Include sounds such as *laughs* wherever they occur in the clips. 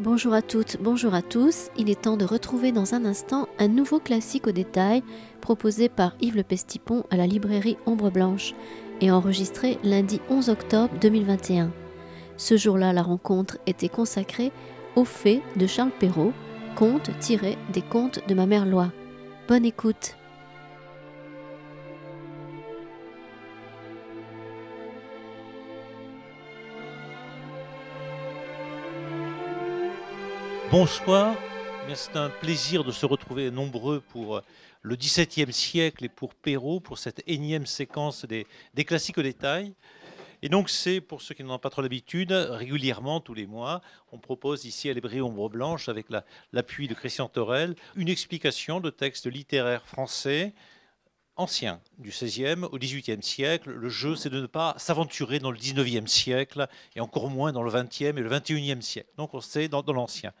Bonjour à toutes, bonjour à tous. Il est temps de retrouver dans un instant un nouveau classique au détail proposé par Yves Le Pestipon à la librairie Ombre Blanche et enregistré lundi 11 octobre 2021. Ce jour-là, la rencontre était consacrée aux faits de Charles Perrault, contes tirés des contes de ma mère Loi. Bonne écoute. Bonsoir, c'est un plaisir de se retrouver nombreux pour euh, le XVIIe siècle et pour Perrault, pour cette énième séquence des, classiques au détail. Et donc c'est, pour ceux qui n'en ont pas trop l'habitude, régulièrement, tous les mois, on propose ici à l'Hébré Ombre Blanche, avec l'appui de Christian Torel, une explication de textes littéraires français ancien, du XVIe au XVIIIe siècle. Le jeu, c'est de ne pas s'aventurer dans le XIXe siècle, et encore moins dans le XXe et le XXIe siècle. Donc, on sait dans, dans l'ancien.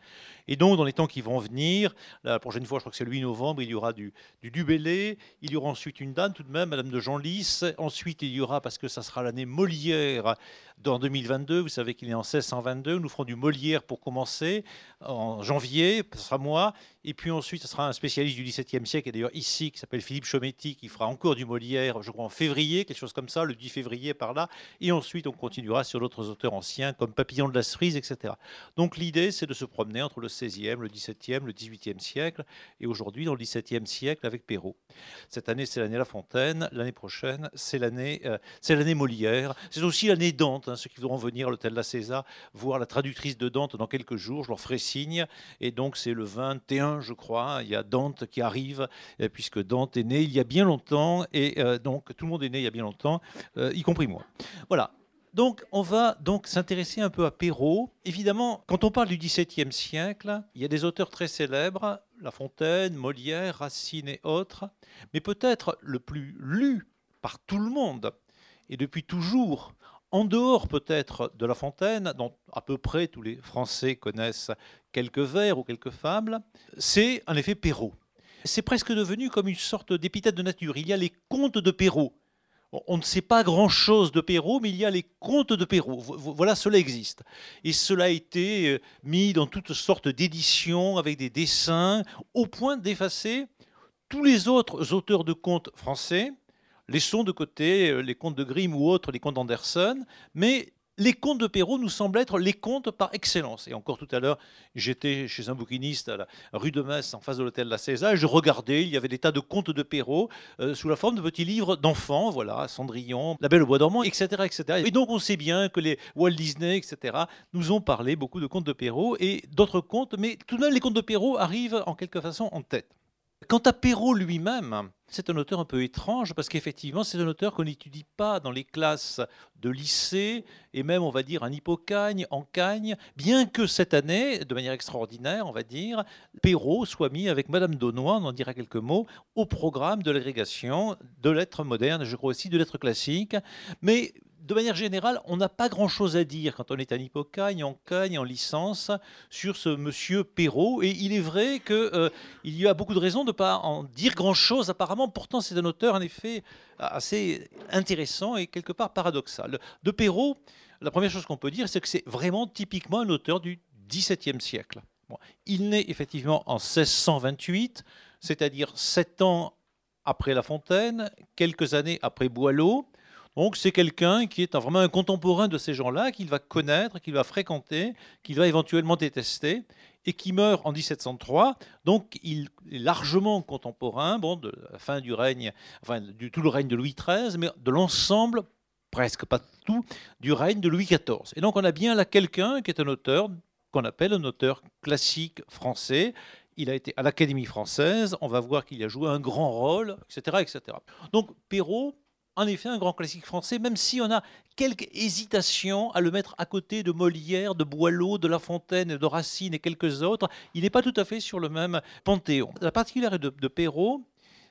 Et donc, dans les temps qui vont venir, la prochaine fois, je crois que c'est le 8 novembre, il y aura du, du Dubélé, il y aura ensuite une dame tout de même, Madame de Genlis. Ensuite, il y aura, parce que ça sera l'année Molière dans 2022, vous savez qu'il est en 1622, nous ferons du Molière pour commencer en janvier, ce sera moi. Et puis ensuite, ce sera un spécialiste du XVIIe siècle, et d'ailleurs ici, qui s'appelle Philippe Chometti, qui fera encore du Molière, je crois en février, quelque chose comme ça, le 10 février par là. Et ensuite, on continuera sur d'autres auteurs anciens, comme Papillon de la Cerise, etc. Donc l'idée, c'est de se promener entre le 16e, le 17e, le 18e siècle, et aujourd'hui dans le 17e siècle avec Perrault. Cette année, c'est l'année La Fontaine, l'année prochaine, c'est l'année euh, c'est l'année Molière, c'est aussi l'année Dante, hein, ceux qui voudront venir à l'hôtel La César voir la traductrice de Dante dans quelques jours, je leur ferai signe, et donc c'est le 21, je crois, il y a Dante qui arrive, euh, puisque Dante est né il y a bien longtemps, et euh, donc tout le monde est né il y a bien longtemps, y compris moi. Voilà, donc, on va donc s'intéresser un peu à Perrault. Évidemment, quand on parle du XVIIe siècle, il y a des auteurs très célèbres, La Fontaine, Molière, Racine et autres, mais peut-être le plus lu par tout le monde, et depuis toujours, en dehors peut-être de La Fontaine, dont à peu près tous les Français connaissent quelques vers ou quelques fables, c'est en effet Perrault. C'est presque devenu comme une sorte d'épithète de nature. Il y a les contes de Perrault on ne sait pas grand-chose de Perrault, mais il y a les contes de Perrault. Voilà, cela existe. Et cela a été euh, mis dans toutes sortes d'éditions avec des dessins, au point d'effacer tous les autres auteurs de contes français. Laissons de côté euh, les contes de Grimm ou autres, les contes d'Anderson, mais les contes de Perrault nous semblent être les contes par excellence. Et encore tout à l'heure, j'étais chez un bouquiniste à la rue de Metz, en face de l'hôtel La César, je regardais, il y avait des tas de contes de Perrault euh, sous la forme de petits livres d'enfants, voilà, Cendrillon, La Belle au Bois dormant, etc., etc. Et donc on sait bien que les Walt Disney, etc., nous ont parlé beaucoup de contes de Perrault et d'autres contes, mais tout de même les contes de Perrault arrivent en quelque façon en tête. Quant à Perrault lui-même, c'est un auteur un peu étrange parce qu'effectivement, c'est un auteur qu'on n'étudie pas dans les classes de lycée et même, on va dire, en hippocagne, en cagne, bien que cette année, de manière extraordinaire, on va dire, Perrault soit mis avec Madame Daunois, on en dira quelques mots, au programme de l'agrégation de lettres modernes, je crois aussi de lettres classiques. Mais de manière générale, on n'a pas grand-chose à dire quand on est en hippocagne, en cagne, en licence, sur ce monsieur Perrault. Et il est vrai qu'il euh, y a beaucoup de raisons de ne pas en dire grand-chose apparemment. Pourtant, c'est un auteur, en effet, assez intéressant et quelque part paradoxal. De Perrault, la première chose qu'on peut dire, c'est que c'est vraiment typiquement un auteur du XVIIe siècle. il naît effectivement en 1628, c'est-à-dire sept ans après La Fontaine, quelques années après Boileau. Donc c'est quelqu'un qui est vraiment un contemporain de ces gens-là, qu'il va connaître, qu'il va fréquenter, qu'il va éventuellement détester, et qui meurt en 1703. Donc il est largement contemporain bon, de la fin du règne, enfin du tout le règne de Louis XIII, mais de l'ensemble, presque pas tout, du règne de Louis XIV. Et donc on a bien là quelqu'un qui est un auteur qu'on appelle un auteur classique français, il a été à l'Académie française, on va voir qu'il a joué un grand rôle, etc. etc. Donc Perrault, en effet un grand classique français, même si on a quelques hésitations à le mettre à côté de Molière, de Boileau, de La Fontaine, de Racine et quelques autres. Il n'est pas tout à fait sur le même panthéon. La particularité de, de Perrault,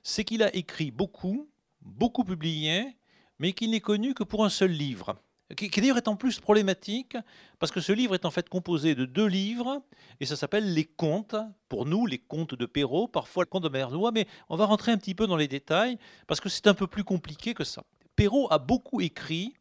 c'est qu'il a écrit beaucoup, beaucoup publié, mais qu'il n'est connu que pour un seul livre qui, d'ailleurs est en plus problématique, parce que ce livre est en fait composé de deux livres, et ça s'appelle Les Contes, pour nous, les Contes de Perrault, parfois le Conte de Merlois, mais on va rentrer un petit peu dans les détails, parce que c'est un peu plus compliqué que ça. Perrault a beaucoup écrit,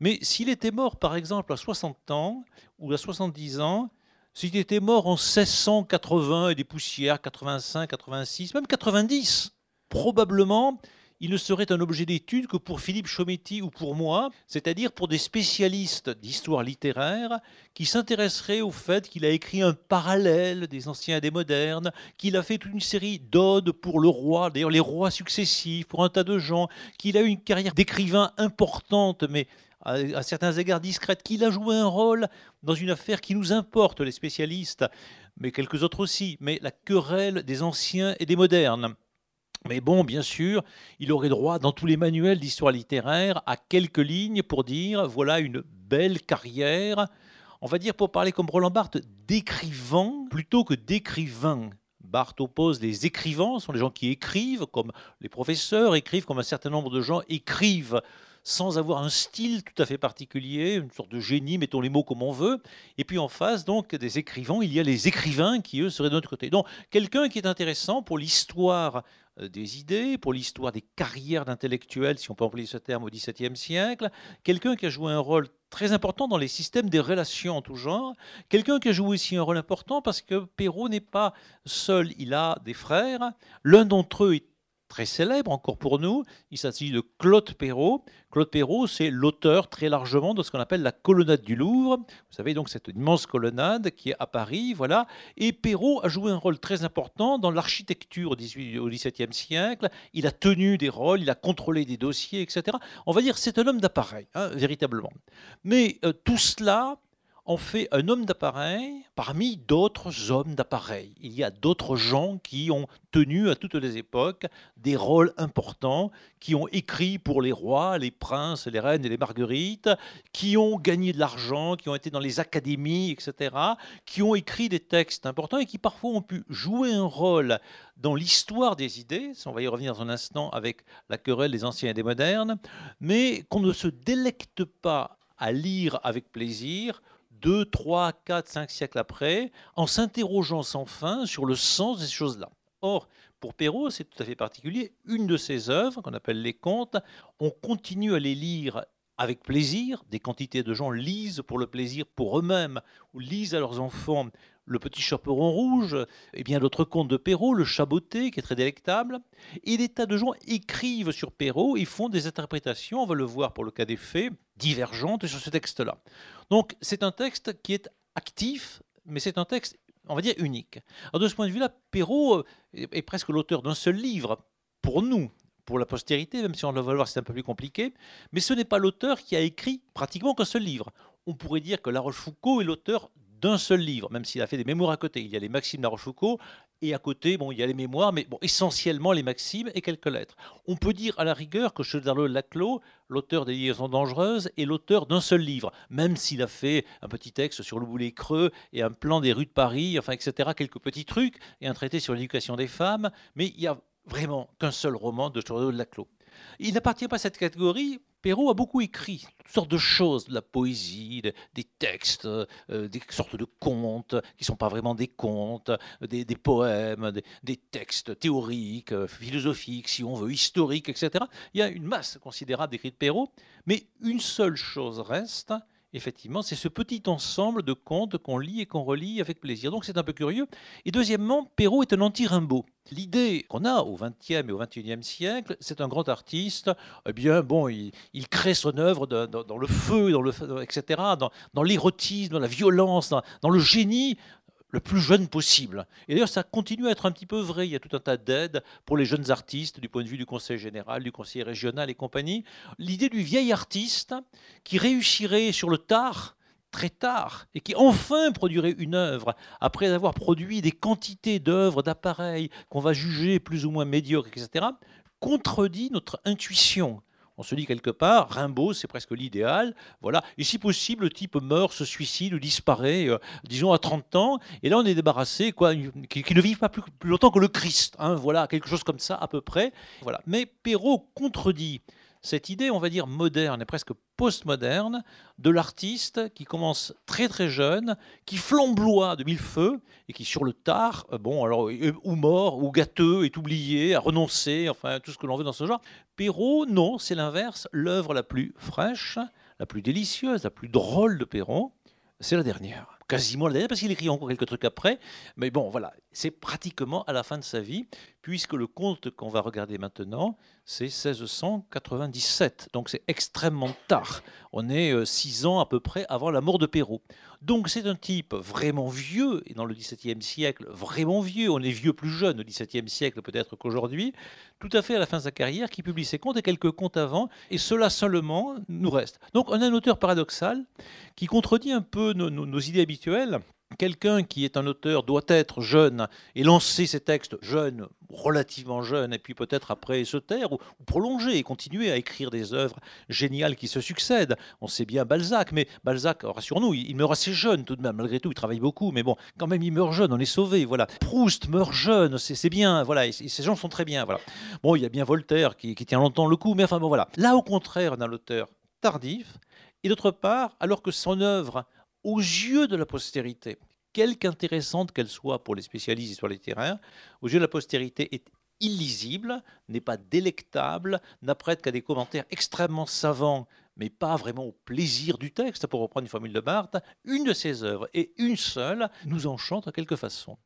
mais s'il était mort, par exemple, à 60 ans ou à 70 ans, s'il était mort en 1680 et des poussières, 85, 86, même 90, probablement il ne serait un objet d'étude que pour Philippe Chometti ou pour moi, c'est-à-dire pour des spécialistes d'histoire littéraire qui s'intéresseraient au fait qu'il a écrit un parallèle des anciens et des modernes, qu'il a fait toute une série d'odes pour le roi, d'ailleurs les rois successifs, pour un tas de gens, qu'il a eu une carrière d'écrivain importante, mais à, certains égards discrète, qu'il a joué un rôle dans une affaire qui nous importe, les spécialistes, mais quelques autres aussi, mais la querelle des anciens et des modernes. Mais bon, bien sûr, il aurait droit dans tous les manuels d'histoire littéraire à quelques lignes pour dire voilà une belle carrière. On va dire, pour parler comme Roland Barthes, d'écrivant plutôt que d'écrivain. Barthes oppose les écrivains, ce sont les gens qui écrivent, comme les professeurs écrivent, comme un certain nombre de gens écrivent sans avoir un style tout à fait particulier, une sorte de génie, mettons les mots comme on veut. Et puis en face, donc, des écrivains, il y a les écrivains qui, eux, seraient de notre côté. Donc, quelqu'un qui est intéressant pour l'histoire des idées, pour l'histoire des carrières d'intellectuels, si on peut employer ce terme au XVIIe siècle, quelqu'un qui a joué un rôle très important dans les systèmes des relations en tout genre, quelqu'un qui a joué aussi un rôle important parce que Perrault n'est pas seul, il a des frères, l'un d'entre eux est très célèbre encore pour nous. Il s'agit de Claude Perrault. Claude Perrault, c'est l'auteur très largement de ce qu'on appelle la colonnade du Louvre. Vous savez donc cette immense colonnade qui est à Paris, voilà. Et Perrault a joué un rôle très important dans l'architecture au XVIIe siècle. Il a tenu des rôles, il a contrôlé des dossiers, etc. On va dire c'est un homme d'appareil, hein, véritablement. Mais euh, tout cela en fait un homme d'appareil parmi d'autres hommes d'appareil. Il y a d'autres gens qui ont tenu à toutes les époques des rôles importants, qui ont écrit pour les rois, les princes, les reines et les marguerites, qui ont gagné de l'argent, qui ont été dans les académies, etc., qui ont écrit des textes importants et qui parfois ont pu jouer un rôle dans l'histoire des idées, on va y revenir dans un instant avec la querelle des anciens et des modernes, mais qu'on ne se délecte pas à lire avec plaisir deux, trois, quatre, cinq siècles après, en s'interrogeant sans fin sur le sens de ces choses-là. Or, pour Perrault, c'est tout à fait particulier. Une de ses œuvres, qu'on appelle les contes, on continue à les lire avec plaisir. Des quantités de gens lisent pour le plaisir, pour eux-mêmes, ou lisent à leurs enfants le Petit Chaperon Rouge, et bien d'autres contes de Perrault, le Chaboté, qui est très délectable. Et des tas de gens écrivent sur Perrault, ils font des interprétations, on va le voir pour le cas des faits, divergentes sur ce texte-là. Donc c'est un texte qui est actif, mais c'est un texte, on va dire, unique. Alors de ce point de vue-là, Perrault euh, est presque l'auteur d'un seul livre, pour nous, pour la postérité, même si on va voir c'est un peu plus compliqué, mais ce n'est pas l'auteur qui a écrit pratiquement qu'un seul livre. On pourrait dire que La Rochefoucauld est l'auteur d'un seul livre, même s'il a fait des mémoires à côté. Il y a les Maximes de Rochefoucauld, et à côté, bon, il y a les mémoires, mais bon, essentiellement les Maximes et quelques lettres. On peut dire à la rigueur que Cheddarlo Laclos, l'auteur des Liaisons dangereuses, est l'auteur d'un seul livre, même s'il a fait un petit texte sur le boulet creux et un plan des rues de Paris, enfin, etc., quelques petits trucs, et un traité sur l'éducation des femmes, mais il n'y a vraiment qu'un seul roman de Cheddarlo Laclos. Il n'appartient pas à cette catégorie Perrault a beaucoup écrit toutes sortes de choses, de la poésie, des textes, euh, des sortes de contes qui ne sont pas vraiment des contes, des, poèmes, des, textes théoriques, euh, philosophiques, si on veut, historiques, etc. Il y a une masse considérable d'écrits de Perrault, mais une seule chose reste, effectivement, c'est ce petit ensemble de contes qu'on lit et qu'on relit avec plaisir. Donc c'est un peu curieux. Et deuxièmement, Perrault est un anti-Rimbaud. L'idée qu'on a au XXe et au XXIe siècle, c'est un grand artiste. Eh bien, bon, il, crée son œuvre dans, le feu, dans le, etc., dans, l'érotisme, dans la violence, dans le génie le plus jeune possible. Et d'ailleurs, ça continue à être un petit peu vrai. Il y a tout un tas d'aides pour les jeunes artistes du point de vue du conseil général, du conseil régional et compagnie. L'idée du vieil artiste qui réussirait sur le tard, très tard, et qui enfin produirait une œuvre, après avoir produit des quantités d'œuvres, d'appareils qu'on va juger plus ou moins médiocres, etc., contredit notre intuition on se dit quelque part, Rimbaud, c'est presque l'idéal. Voilà. Et si possible, le type meurt, se suicide ou disparaît, euh, disons, à 30 ans. Et là, on est débarrassé, quoi, qui, ne vivent pas plus, longtemps que le Christ. Hein, voilà, quelque chose comme ça, à peu près. Voilà. Mais Perrault contredit cette idée, on va dire, moderne et presque postmoderne de l'artiste qui commence très très jeune, qui flamboie de mille feux et qui sur le tard, euh, bon alors ou mort ou gâteux est oublié, a renoncé, enfin tout ce que l'on veut dans ce genre. Perrault, non, c'est l'inverse. L'œuvre la plus fraîche, la plus délicieuse, la plus drôle de Perrault, c'est la dernière. Quasiment la dernière, parce qu'il écrit encore quelques trucs après. Mais bon, voilà, c'est pratiquement à la fin de sa vie, puisque le conte qu'on va regarder maintenant, c'est 1697. Donc c'est extrêmement tard. On est euh, six ans à peu près avant la mort de Perrault. Donc c'est un type vraiment vieux, et dans le XVIIe siècle, vraiment vieux. On est vieux plus jeune au XVIIe siècle peut-être qu'aujourd'hui, tout à fait à la fin de sa carrière, qui publie ses contes et quelques contes avant, et cela seulement nous reste. Donc on a un auteur paradoxal qui contredit un peu nos idées quelqu'un qui est un auteur doit être jeune et lancer ses textes jeunes, relativement jeunes, et puis peut-être après se taire ou, prolonger et continuer à écrire des œuvres géniales qui se succèdent. On sait bien Balzac, mais Balzac, rassure-nous, il, meurt assez jeune tout de même. Malgré tout, il travaille beaucoup, mais bon, quand même, il meurt jeune, on est sauvé. Voilà. Proust meurt jeune, c'est bien. Voilà, ces gens sont très bien. Voilà. Bon, il y a bien Voltaire qui, qui tient longtemps le coup, mais enfin bon, voilà. Là, au contraire, d'un auteur tardif, et d'autre part, alors que son œuvre aux yeux de la postérité, quelque intéressante qu'elle soit pour les spécialistes d'histoire littéraire, aux yeux de la postérité est illisible, n'est pas délectable, n'apprête qu'à des commentaires extrêmement savants, mais pas vraiment au plaisir du texte, pour reprendre une formule de Barthes, une de ses œuvres, et une seule, nous enchante en quelque façon.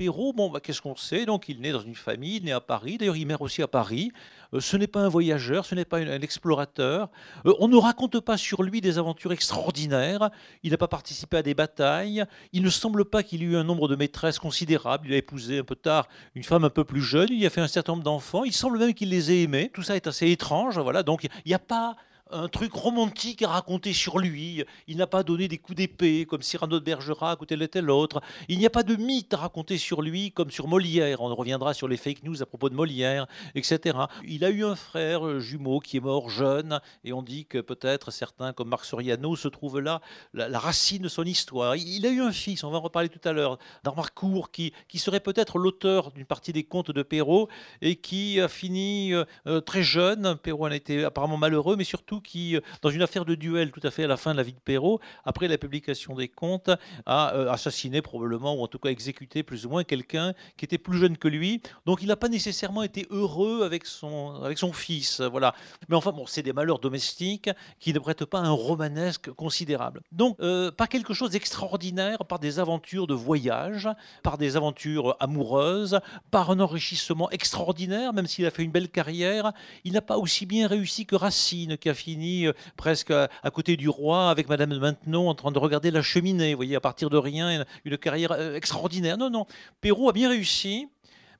Perrault, bon, bah, qu'est-ce qu'on sait? Donc, il naît dans une famille, il naît à Paris. D'ailleurs, il meurt aussi à Paris. Euh, ce n'est pas un voyageur, ce n'est pas un, explorateur. Euh, on ne raconte pas sur lui des aventures extraordinaires. Il n'a pas participé à des batailles. Il ne semble pas qu'il ait eu un nombre de maîtresses considérable. Il a épousé un peu tard une femme un peu plus jeune. Il a fait un certain nombre d'enfants. Il semble même qu'il les ait aimés. Tout ça est assez étrange. Voilà. Donc, il n'y a pas un truc romantique à raconter sur lui. Il n'a pas donné des coups d'épée comme Cyrano de Bergerac ou tel et tel autre. Il n'y a pas de mythe à raconter sur lui comme sur Molière. On reviendra sur les fake news à propos de Molière, etc. Il a eu un frère euh, jumeau qui est mort jeune et on dit que peut-être certains comme Marc Soriano se trouvent là la, racine de son histoire. Il a eu un fils, on va en reparler tout à l'heure, d'Armarcourt, qui, qui serait peut-être l'auteur d'une partie des contes de Perrault et qui a fini euh, euh, très jeune. Perrault en a été apparemment malheureux, mais surtout qui, euh, dans une affaire de duel tout à fait à la fin de la vie de Perrault, après la publication des contes, a euh, assassiné probablement, ou en tout cas exécuté plus ou moins quelqu'un qui était plus jeune que lui. Donc il n'a pas nécessairement été heureux avec son, avec son fils. Voilà. Mais enfin, bon, c'est des malheurs domestiques qui ne prêtent pas un romanesque considérable. Donc, euh, pas quelque chose d'extraordinaire par des aventures de voyage, par des aventures amoureuses, par un enrichissement extraordinaire, même s'il a fait une belle carrière. Il n'a pas aussi bien réussi que Racine, qui a fini euh, presque à, côté du roi avec Madame de Maintenon en train de regarder la cheminée. Vous voyez, à partir de rien, une, carrière euh, extraordinaire. Non, non. Perrault a bien réussi,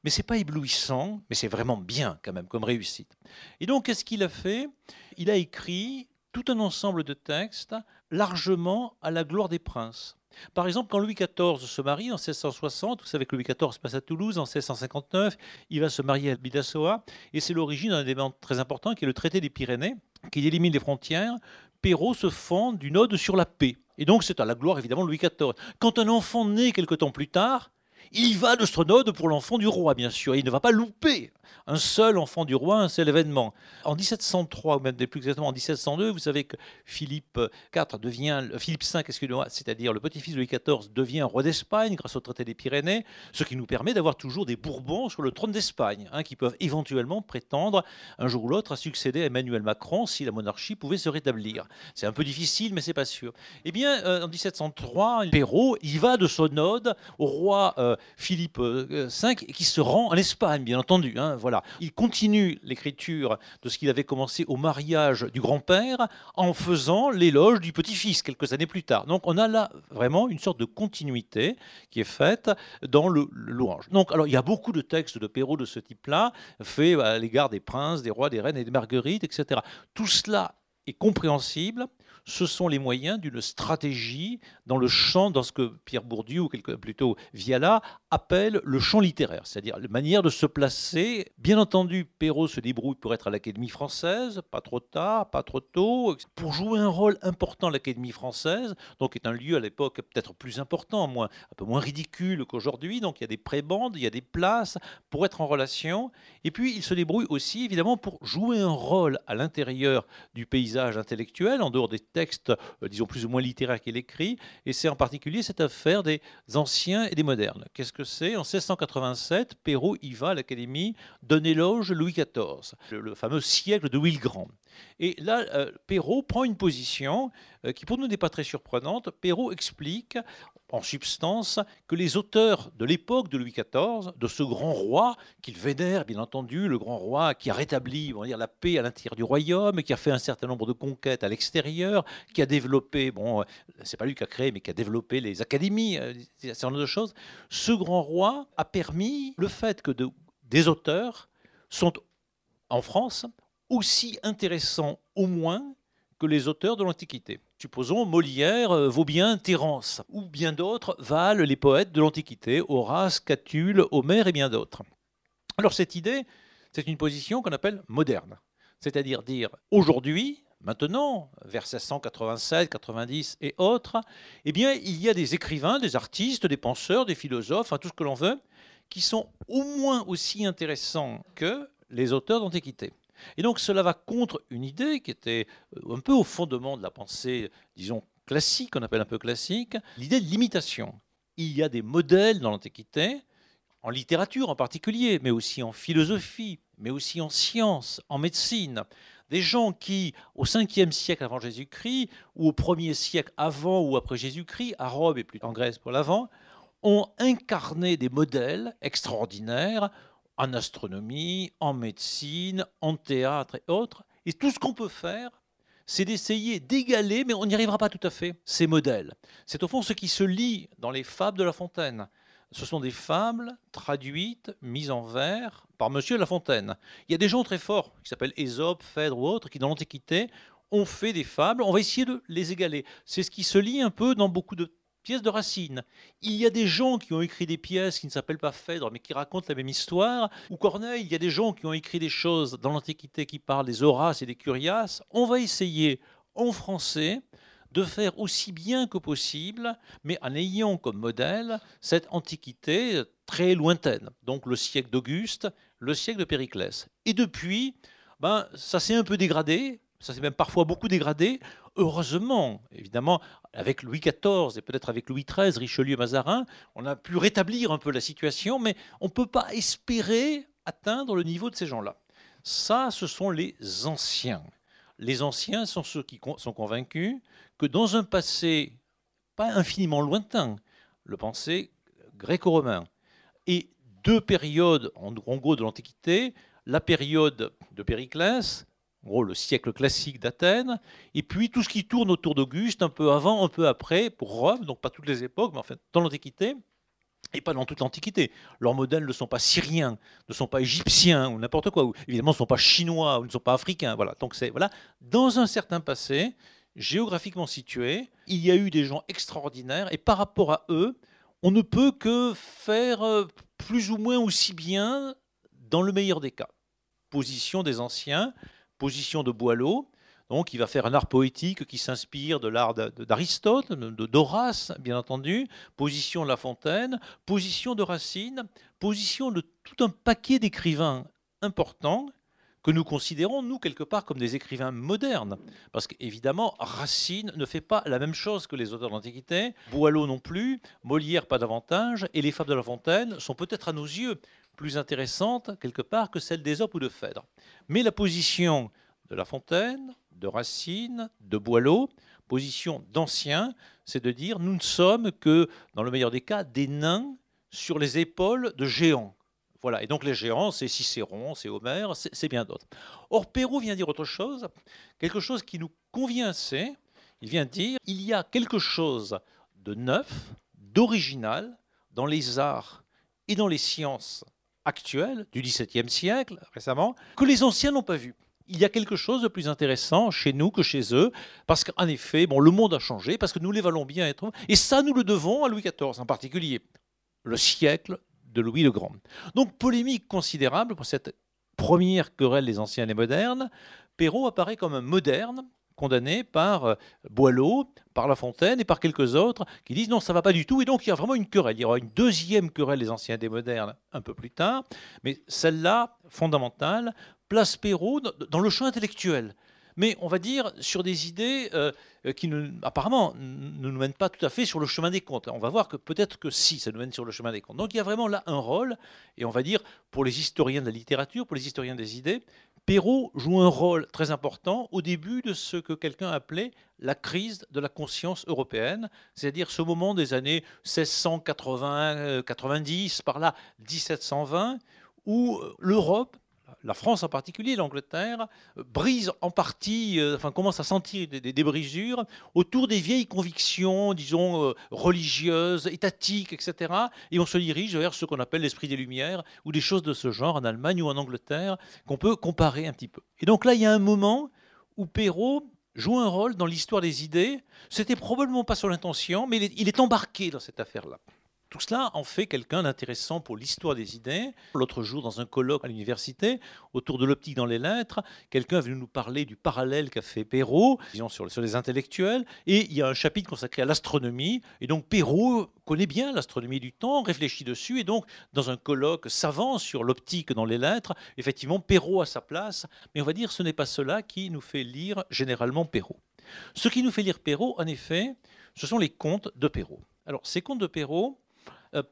mais c'est pas éblouissant, mais c'est vraiment bien quand même comme réussite. Et donc, qu'est-ce qu'il a fait? Il a écrit tout un ensemble de textes largement à la gloire des princes. Par exemple, quand Louis XIV se marie en 1660, vous savez que Louis XIV passe à Toulouse en 1659, il va se marier à Bidassoa, et c'est l'origine d'un événement très important qui est le traité des Pyrénées, qui élimine les frontières. Perrault se fend d'une ode sur la paix. Et donc c'est à la gloire évidemment de Louis XIV. Quand un enfant naît quelque temps plus tard, il va de Strenode pour l'enfant du roi, bien sûr. il ne va pas louper un seul enfant du roi, un seul événement. En 1703, ou même plus exactement en 1702, vous savez que Philippe IV devient, Philippe V, c'est-à-dire le petit-fils de Louis XIV, devient roi d'Espagne grâce au traité des Pyrénées, ce qui nous permet d'avoir toujours des Bourbons sur le trône d'Espagne, hein, qui peuvent éventuellement prétendre un jour ou l'autre à succéder à Emmanuel Macron si la monarchie pouvait se rétablir. C'est un peu difficile, mais c'est pas sûr. Eh bien, euh, en 1703, Perrault, il va de son ode au roi euh, Philippe V, euh, qui se rend en Espagne, bien entendu. Hein, voilà. Il continue l'écriture de ce qu'il avait commencé au mariage du grand-père en faisant l'éloge du petit-fils quelques années plus tard. Donc on a là vraiment une sorte de continuité qui est faite dans le, louange. Donc alors il y a beaucoup de textes de Perrault de ce type-là, faits à l'égard des princes, des rois, des reines et des marguerites, etc. Tout cela est compréhensible ce sont les moyens d'une stratégie dans le champ, dans ce que Pierre Bourdieu, ou plutôt Viala, appelle le champ littéraire, c'est-à-dire la manière de se placer. Bien entendu, Perrault se débrouille pour être à l'Académie française, pas trop tard, pas trop tôt, pour jouer un rôle important à l'Académie française, donc est un lieu à l'époque peut-être plus important, moins, un peu moins ridicule qu'aujourd'hui, donc il y a des prébandes, il y a des places pour être en relation, et puis il se débrouille aussi évidemment pour jouer un rôle à l'intérieur du paysage intellectuel, en dehors des textes, euh, disons, plus ou moins littéraires qu'il écrit, et c'est en particulier cette affaire des anciens et des modernes. Qu'est-ce que c'est? En 1687, Perrault y va à l'Académie d'un éloge Louis XIV, le, fameux siècle de Louis le Grand. Et là, euh, Perrault prend une position euh, qui pour nous n'est pas très surprenante. Perrault explique en substance que les auteurs de l'époque de Louis XIV, de ce grand roi qu'il vénère bien entendu, le grand roi qui a rétabli on dire, la paix à l'intérieur du royaume, qui a fait un certain nombre de conquêtes à l'extérieur, qui a développé, bon, c'est pas lui qui a créé, mais qui a développé les académies, euh, un certain nombre choses. Ce grand roi a permis le fait que des auteurs sont en France aussi intéressants au moins que les auteurs de l'Antiquité. Supposons Molière euh, vaut bien Terence, ou bien d'autres valent les poètes de l'Antiquité, Horace, Catulle, Homère et bien d'autres. Alors cette idée, c'est une position qu'on appelle moderne, c'est-à-dire dire aujourd'hui, maintenant, vers 1687, 90 et autres, eh bien, il y a des écrivains, des artistes, des penseurs, des philosophes, tout ce que l'on veut, qui sont au moins aussi intéressants que les auteurs d'Antiquité. Et donc cela va contre une idée qui était euh, un peu au fondement de la pensée, disons, classique, qu'on appelle un peu classique, l'idée de l'imitation. Il y a des modèles dans l'Antiquité, en littérature en particulier, mais aussi en philosophie, mais aussi en sciences, en médecine. Des gens qui, au 5e siècle avant Jésus-Christ, ou au 1er siècle avant ou après Jésus-Christ, à Rome et plus en Grèce pour l'avant, ont incarné des modèles extraordinaires en astronomie, en médecine, en théâtre et autres. Et tout ce qu'on peut faire, c'est d'essayer d'égaler, mais on n'y arrivera pas tout à fait, ces modèles. C'est au fond ce qui se lit dans les fables de La Fontaine. Ce sont des fables traduites, mises en vers par Monsieur La Fontaine. Il y a des gens très forts, qui s'appellent Ésope, Phèdre ou autres, qui dans l'Antiquité ont fait des fables. On va essayer de les égaler. C'est ce qui se lit un peu dans beaucoup de pièces de Racine. Il y a des gens qui ont écrit des pièces qui ne s'appellent pas Phèdre, mais qui racontent la même histoire. Ou Corneille, il y a des gens qui ont écrit des choses dans l'Antiquité qui parlent des Horaces et des Curias. On va essayer en français de faire aussi bien que possible, mais en ayant comme modèle cette Antiquité très lointaine. Donc le siècle d'Auguste, le siècle de Périclès. Et depuis, ben, ça s'est un peu dégradé, ça s'est même parfois beaucoup dégradé. Heureusement, évidemment, avec Louis XIV et peut-être avec Louis XIII, Richelieu, Mazarin, on a pu rétablir un peu la situation, mais on ne peut pas espérer atteindre le niveau de ces gens-là. Ça, ce sont les anciens. Les anciens sont ceux qui sont convaincus que dans un passé pas infiniment lointain, le passé gréco-romain, et deux périodes en gros de l'Antiquité, la période de Périclès en gros le siècle classique d'Athènes, et puis tout ce qui tourne autour d'Auguste, un peu avant, un peu après, pour Rome, donc pas toutes les époques, mais en fait dans l'Antiquité, et pas dans toute l'Antiquité. Leurs modèles ne sont pas syriens, ne sont pas égyptiens, ou n'importe quoi, ou évidemment ne sont pas chinois, ou ne sont pas africains. Voilà. Donc c'est voilà, dans un certain passé, géographiquement situé, il y a eu des gens extraordinaires, et par rapport à eux, on ne peut que faire euh, plus ou moins aussi bien dans le meilleur des cas. Position des anciens, position de Boileau. Donc, il va faire un art poétique qui s'inspire de l'art d'Aristote, de d'Horace, bien entendu, position de La Fontaine, position de Racine, position de tout un paquet d'écrivains importants que nous considérons, nous, quelque part, comme des écrivains modernes. Parce qu'évidemment, Racine ne fait pas la même chose que les auteurs d'Antiquité, Boileau non plus, Molière pas davantage, et les fables de La Fontaine sont peut-être à nos yeux plus intéressantes, quelque part, que celles d'Ésope ou de Phèdre. Mais la position de La Fontaine, de Racine, de Boileau, position d'anciens, c'est de dire nous ne sommes que, dans le meilleur des cas, des nains sur les épaules de géants. Voilà, et donc les géants, c'est Cicéron, c'est Homère, c'est bien d'autres. Or, Perrault vient dire autre chose, quelque chose qui nous convient assez. Il vient dire il y a quelque chose de neuf, d'original dans les arts et dans les sciences actuelle du XVIIe siècle, récemment, que les anciens n'ont pas vu. Il y a quelque chose de plus intéressant chez nous que chez eux, parce qu'en effet, bon, le monde a changé, parce que nous les valons bien être, et ça, nous le devons à Louis XIV en particulier, le siècle de Louis le Grand. Donc, polémique considérable pour cette première querelle des anciens et des modernes. Perrault apparaît comme un moderne, condamné par euh, Boileau, par La Fontaine et par quelques autres qui disent non, ça va pas du tout. Et donc il y a vraiment une querelle. Il y aura une deuxième querelle des anciens et des modernes un peu plus tard. Mais celle-là, fondamentale, place Perrault dans le champ intellectuel. mais on va dire sur des idées euh, qui ne, apparemment ne nous mènent pas tout à fait sur le chemin des contes. On va voir que peut-être que si, ça nous mène sur le chemin des contes. Donc il y a vraiment là un rôle, et on va dire pour les historiens de la littérature, pour les historiens des idées, Perrault joue un rôle très important au début de ce que quelqu'un appelait la crise de la conscience européenne, c'est-à-dire ce moment des années 1680-90, par là 1720, où euh, l'Europe la France en particulier, l'Angleterre, euh, brise en partie, euh, enfin commence à sentir des, brisures autour des vieilles convictions, disons, religieuses, étatiques, etc. Et on se dirige vers ce qu'on appelle l'esprit des Lumières, ou des choses de ce genre en Allemagne ou en Angleterre, qu'on peut comparer un petit peu. Et donc là, il y a un moment où Perrault joue un rôle dans l'histoire des idées. C'était probablement pas son intention, mais il est embarqué dans cette affaire-là. Tout cela en fait quelqu'un d'intéressant pour l'histoire des idées. L'autre jour, dans un colloque à l'université, autour de l'optique dans les lettres, quelqu'un est venu nous parler du parallèle qu'a fait Perrault, sur, les intellectuels, et il y a un chapitre consacré à l'astronomie, et donc Perrault connaît bien l'astronomie du temps, réfléchit dessus, et donc dans un colloque savant sur l'optique dans les lettres, effectivement, Perrault a sa place, mais on va dire ce n'est pas cela qui nous fait lire généralement Perrault. Ce qui nous fait lire Perrault, en effet, ce sont les contes de Perrault. Alors, ces contes de Perrault,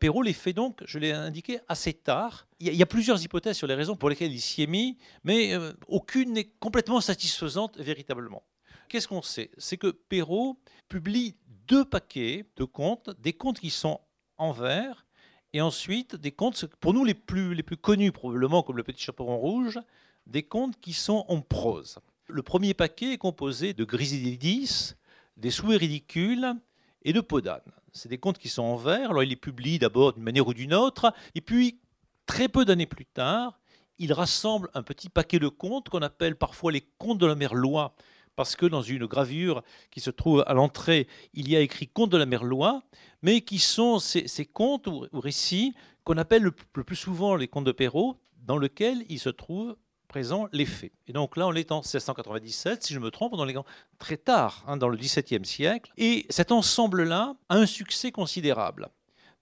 Perrault les fait donc, je l'ai indiqué, assez tard. Il y, a, plusieurs hypothèses sur les raisons pour lesquelles il s'y est mis, mais euh, aucune n'est complètement satisfaisante véritablement. Qu'est-ce qu'on sait? C'est que Perrault publie deux paquets de contes, des contes qui sont en vers, et ensuite des contes, pour nous les plus, les plus connus probablement, comme Le Petit Chaperon Rouge, des contes qui sont en prose. Le premier paquet est composé de Grisididis, des souhaits ridicules et de Podane. C'est des contes qui sont en vers. Alors il les publie d'abord d'une manière ou d'une autre, et puis très peu d'années plus tard, il rassemble un petit paquet de contes qu'on appelle parfois les contes de la mer Loire, parce que dans une gravure qui se trouve à l'entrée, il y a écrit Contes de la mer Loire, mais qui sont ces, contes ou, récits qu'on appelle le, plus souvent les contes de Perrault, dans lesquels il se trouve présent les faits. Et donc là, on est en 1697, si je me trompe, dans les très tard, hein, dans le XVIIe siècle. Et cet ensemble-là a un succès considérable.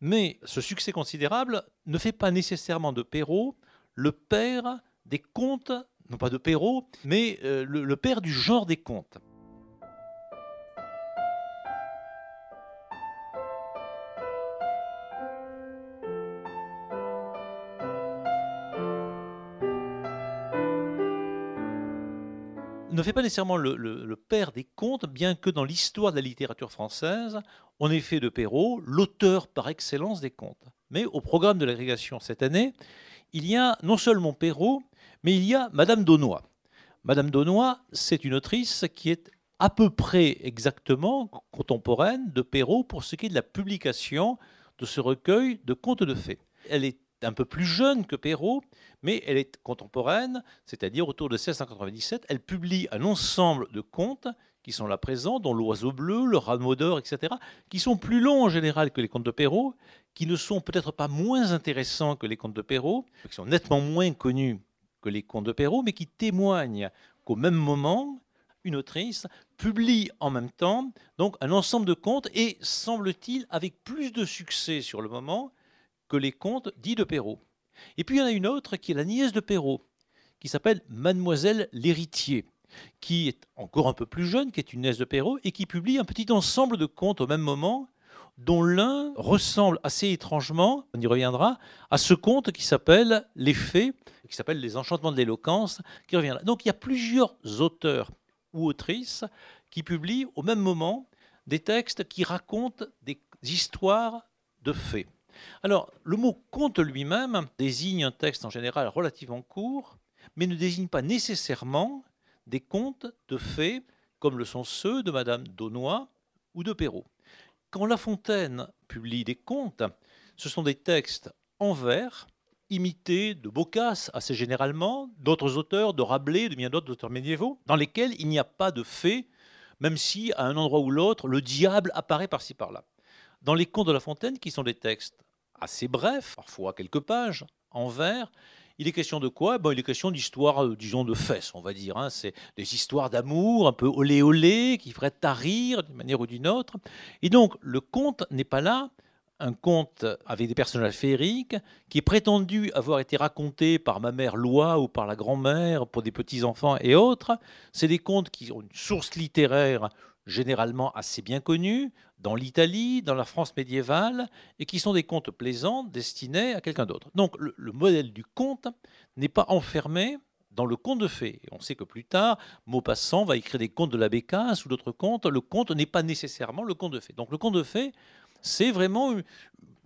Mais ce succès considérable ne fait pas nécessairement de Perrault le père des contes, non pas de Perrault, mais euh, le père du genre des contes. Ne fait pas nécessairement le, père des contes, bien que dans l'histoire de la littérature française, on ait fait de Perrault l'auteur par excellence des contes. Mais au programme de l'agrégation cette année, il y a non seulement Perrault, mais il y a Madame Daunois. Madame Daunois, c'est une autrice qui est à peu près exactement contemporaine de Perrault pour ce qui est de la publication de ce recueil de contes de fées. Elle est un peu plus jeune que Perrault, mais elle est contemporaine, c'est-à-dire autour de 1697. Elle publie un ensemble de contes qui sont là présents, dont l'oiseau bleu, le rameau d'or, etc., qui sont plus longs en général que les contes de Perrault, qui ne sont peut-être pas moins intéressants que les contes de Perrault, qui sont nettement moins connus que les contes de Perrault, mais qui témoignent qu'au même moment, une autrice publie en même temps donc un ensemble de contes et semble-t-il avec plus de succès sur le moment que les contes dits de Perrault. Et puis il y en a une autre qui est la nièce de Perrault, qui s'appelle Mademoiselle l'héritier, qui est encore un peu plus jeune, qui est une nièce de Perrault, et qui publie un petit ensemble de contes au même moment, dont l'un ressemble assez étrangement, on y reviendra, à ce conte qui s'appelle Les Fées, qui s'appelle Les Enchantements de l'éloquence, qui revient là. Donc il y a plusieurs auteurs ou autrices qui publient au même moment des textes qui racontent des histoires de fées. Alors, le mot conte lui-même désigne un texte en général relativement court, mais ne désigne pas nécessairement des contes de fées comme le sont ceux de Madame Daunois ou de Perrault. Quand La Fontaine publie des contes, ce sont des textes en vers, imités de Boccace assez généralement, d'autres auteurs, de Rabelais, de bien d'autres auteurs médiévaux, dans lesquels il n'y a pas de fées, même si à un endroit ou l'autre, le diable apparaît par-ci par-là. Dans les contes de La Fontaine, qui sont des textes assez bref, parfois quelques pages, en vers. Il est question de quoi? Bon, Il est question d'histoires, euh, disons, de fesses, on va dire. Hein. C'est des histoires d'amour, un peu olé olé, qui feraient tarir d'une manière ou d'une autre. Et donc, le conte n'est pas là un conte avec des personnages féeriques qui est prétendu avoir été raconté par ma mère Loi ou par la grand-mère pour des petits-enfants et autres. C'est des contes qui ont une source littéraire généralement assez bien connue dans l'Italie, dans la France médiévale, et qui sont des contes plaisants destinés à quelqu'un d'autre. Donc le, le modèle du conte n'est pas enfermé dans le conte de fées. On sait que plus tard, Maupassant va écrire des contes de la Bécasse ou d'autres contes. Le conte n'est pas nécessairement le conte de fées. Donc le conte de fées, c'est vraiment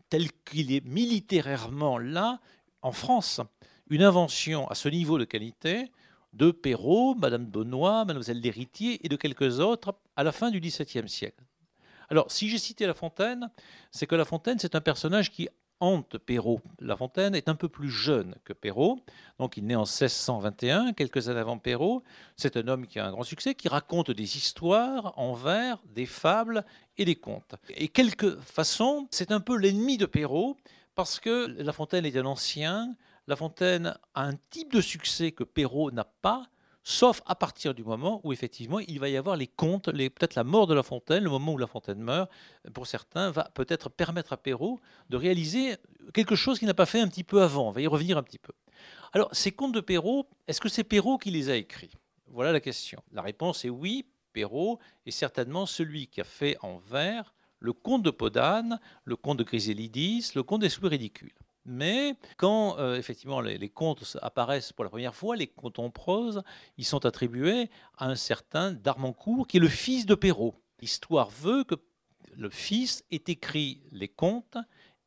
tel qu'il est militairement là, en France, une invention à ce niveau de qualité de Perrault, Madame Benoît, Mademoiselle d'Héritier et de quelques autres à la fin du XVIIe siècle. Alors, si j'ai cité La Fontaine, c'est que La Fontaine, c'est un personnage qui hante Perrault. La Fontaine est un peu plus jeune que Perrault, donc il naît en 1621, quelques années avant Perrault. C'est un homme qui a un grand succès, qui raconte des histoires en vers, des fables et des contes. Et quelque façon, c'est un peu l'ennemi de Perrault, parce que La Fontaine est un ancien, La Fontaine a un type de succès que Perrault n'a pas, sauf à partir du moment où effectivement il va y avoir les contes, peut-être la mort de La Fontaine, le moment où La Fontaine meurt, pour certains, va peut-être permettre à Perrault de réaliser quelque chose qu'il n'a pas fait un petit peu avant. On va y revenir un petit peu. Alors, ces contes de Perrault, est-ce que c'est Perrault qui les a écrits? Voilà la question. La réponse est oui, Perrault est certainement celui qui a fait en vers le conte de Podane, le conte de Chrysélidis, le conte des sous ridicules. Mais quand euh, effectivement les, contes apparaissent pour la première fois, les contes en prose, ils sont attribués à un certain Darmancourt qui est le fils de Perrault. L'histoire veut que le fils ait écrit les contes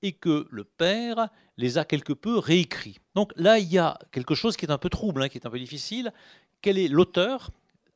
et que le père les a quelque peu réécrits. Donc là, il y a quelque chose qui est un peu trouble, hein, qui est un peu difficile. Quel est l'auteur?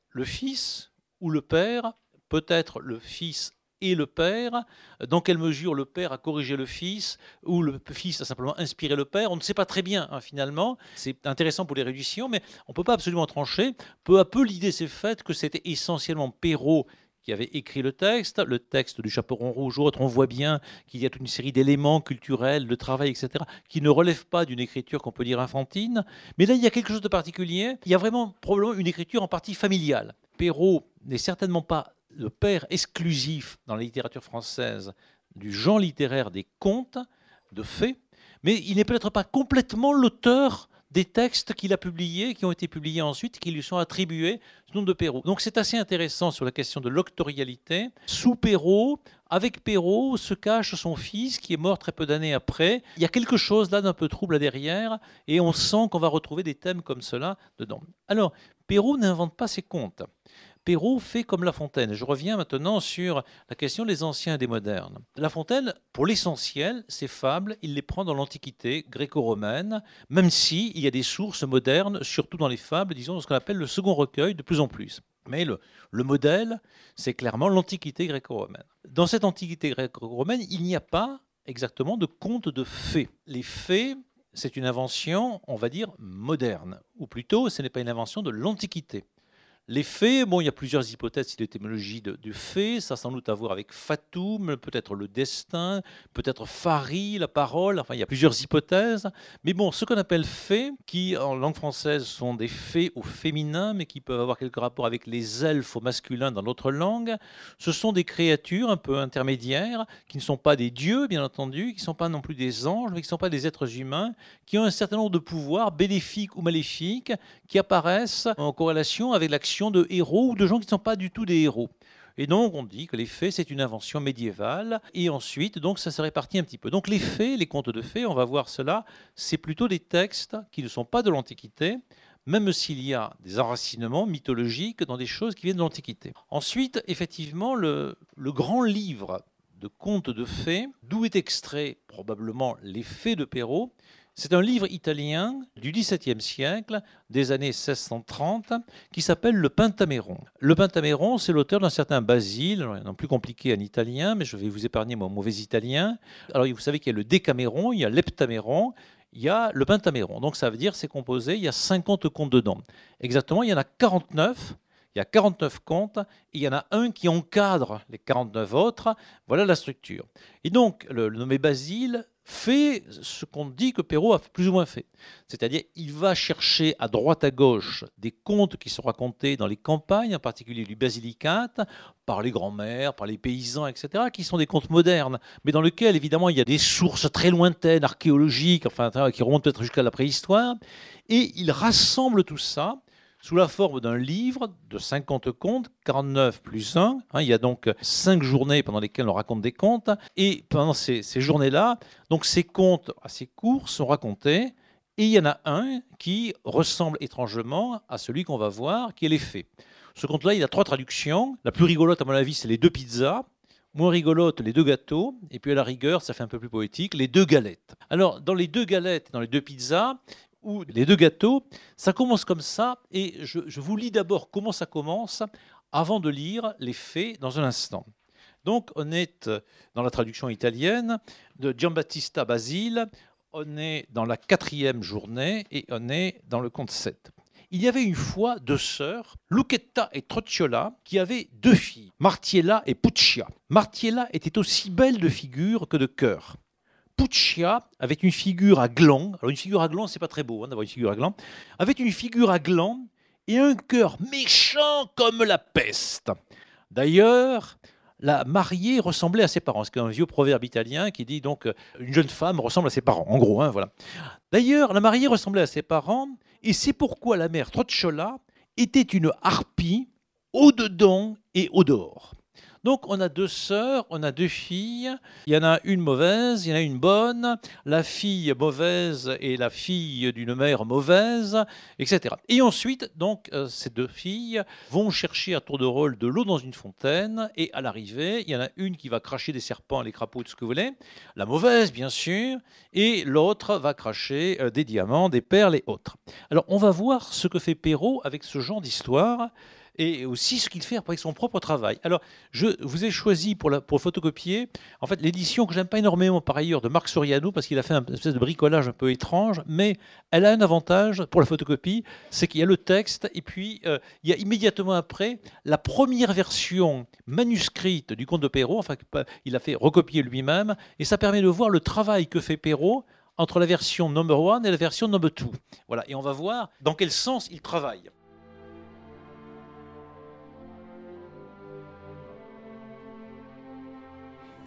Le fils ou le père? Peut-être le fils et le père, dans quelle mesure le père a corrigé le fils, ou le fils a simplement inspiré le père, on ne sait pas très bien hein, finalement. C'est intéressant pour les réductions, mais on ne peut pas absolument trancher. Peu à peu, l'idée s'est faite que c'était essentiellement Perrault qui avait écrit le texte, le texte du Chaperon Rouge autre, on voit bien qu'il y a toute une série d'éléments culturels, de travail, etc., qui ne relèvent pas d'une écriture qu'on peut dire infantine. Mais là, il y a quelque chose de particulier. Il y a vraiment probablement une écriture en partie familiale. Perrault n'est certainement pas le père exclusif dans la littérature française du genre littéraire des contes, de faits, mais il n'est peut-être pas complètement l'auteur des textes qu'il a publiés, qui ont été publiés ensuite, qui lui sont attribués sous nom de Perrault. Donc c'est assez intéressant sur la question de l'octorialité. Sous Perrault, avec Perrault, se cache son fils qui est mort très peu d'années après. Il y a quelque chose là d'un peu trouble derrière, et on sent qu'on va retrouver des thèmes comme cela dedans. Alors, Perrault n'invente pas ses contes. Perrault fait comme La Fontaine. Je reviens maintenant sur la question des anciens et des modernes. La Fontaine, pour l'essentiel, ses fables, il les prend dans l'Antiquité gréco-romaine, même s'il il y a des sources modernes, surtout dans les fables, disons, dans ce qu'on appelle le second recueil, de plus en plus. Mais le, le modèle, c'est clairement l'Antiquité gréco-romaine. Dans cette Antiquité gréco-romaine, il n'y a pas exactement de contes de fées. Les fées, c'est une invention, on va dire, moderne, ou plutôt, ce n'est pas une invention de l'Antiquité. Les faits, bon, il y a plusieurs hypothèses sur l'étymologie du fait. Ça a sans doute à voir avec fatum, peut-être le destin, peut-être fari, la parole. Enfin, il y a plusieurs hypothèses. Mais bon, ce qu'on appelle faits, qui en langue française sont des faits au féminin, mais qui peuvent avoir quelques rapports avec les elfes au masculin dans notre langue, ce sont des créatures un peu intermédiaires, qui ne sont pas des dieux, bien entendu, qui ne sont pas non plus des anges, mais qui ne sont pas des êtres humains, qui ont un certain nombre de pouvoirs bénéfiques ou maléfiques, qui apparaissent en corrélation avec l'action de héros ou de gens qui ne sont pas du tout des héros. Et donc, on dit que les fées, c'est une invention médiévale. Et ensuite, donc, ça se répartit un petit peu. Donc, les fées, les contes de fées, on va voir cela, c'est plutôt des textes qui ne sont pas de l'Antiquité, même s'il y a des enracinements mythologiques dans des choses qui viennent de l'Antiquité. Ensuite, effectivement, le, grand livre de contes de fées, d'où est extrait probablement les fées de Perrault, c'est un livre italien du XVIIe siècle, des années 1630, qui s'appelle Le Pentaméron. Le Pentaméron, c'est l'auteur d'un certain Basile, non plus compliqué en italien, mais je vais vous épargner mon mauvais italien. Alors, vous savez qu'il y a le Décaméron, il y a l'Heptaméron, il y a le Pentaméron. Donc, ça veut dire c'est composé, il y a 50 contes dedans. Exactement, il y en a 49 il y a 49 contes, et il y en a un qui encadre les 49 autres. Voilà la structure. Et donc, le, le nommé Basile fait ce qu'on dit que Perrault a plus ou moins fait. C'est-à-dire, il va chercher à droite à gauche des contes qui sont racontés dans les campagnes, en particulier du Basilicate, par les grands-mères, par les paysans, etc., qui sont des contes modernes, mais dans lesquels, évidemment, il y a des sources très lointaines, archéologiques, enfin, qui remontent peut-être jusqu'à la préhistoire, et il rassemble tout ça sous la forme d'un livre de 50 contes, 49 plus 1. Hein, il y a donc 5 journées pendant lesquelles on raconte des contes. Et pendant ces, journées-là, donc ces contes assez courts sont racontés. Et il y en a un qui ressemble étrangement à celui qu'on va voir, qui est les faits. Ce conte-là, il a trois traductions. La plus rigolote, à mon avis, c'est les deux pizzas. Moins rigolote, les deux gâteaux. Et puis à la rigueur, ça fait un peu plus poétique, les deux galettes. Alors, dans les deux galettes, dans les deux pizzas, ou les deux gâteaux, ça commence comme ça, et je, vous lis d'abord comment ça commence, avant de lire les faits dans un instant. Donc on est dans la traduction italienne de Giambattista Basile, on est dans la quatrième journée et on est dans le conte 7. Il y avait une fois deux sœurs, Lucetta et Trocciola, qui avaient deux filles, Martiella et Puccia. Martiella était aussi belle de figure que de cœur. Puccia avait une figure à gland. Alors une figure à gland, c'est pas très beau hein, d'avoir une figure à gland. Avait une figure à gland et un cœur méchant comme la peste. D'ailleurs, la mariée ressemblait à ses parents. C'est un vieux proverbe italien qui dit donc une jeune femme ressemble à ses parents. En gros, hein, voilà. D'ailleurs, la mariée ressemblait à ses parents et c'est pourquoi la mère Trocciola était une harpie au dedans et au dehors. Donc on a deux sœurs, on a deux filles. Il y en a une mauvaise, il y en a une bonne. La fille mauvaise et la fille d'une mère mauvaise, etc. Et ensuite, donc, euh, ces deux filles vont chercher à tour de rôle de l'eau dans une fontaine. Et à l'arrivée, il y en a une qui va cracher des serpents, les crapauds, tout ce que vous voulez. La mauvaise, bien sûr. Et l'autre va cracher euh, des diamants, des perles et autres. Alors on va voir ce que fait Perrault avec ce genre d'histoire et aussi ce qu'il fait avec son propre travail. Alors, je vous ai choisi pour, pour photocopier, en fait, l'édition que j'aime pas énormément par ailleurs de Marc Soriano, parce qu'il a fait un espèce de bricolage un peu étrange, mais elle a un avantage pour la photocopie, c'est qu'il y a le texte, et puis euh, il y a immédiatement après la première version manuscrite du conte de Perrault, enfin, il a fait recopier lui-même, et ça permet de voir le travail que fait Perrault entre la version number one et la version number two. Voilà, et on va voir dans quel sens il travaille.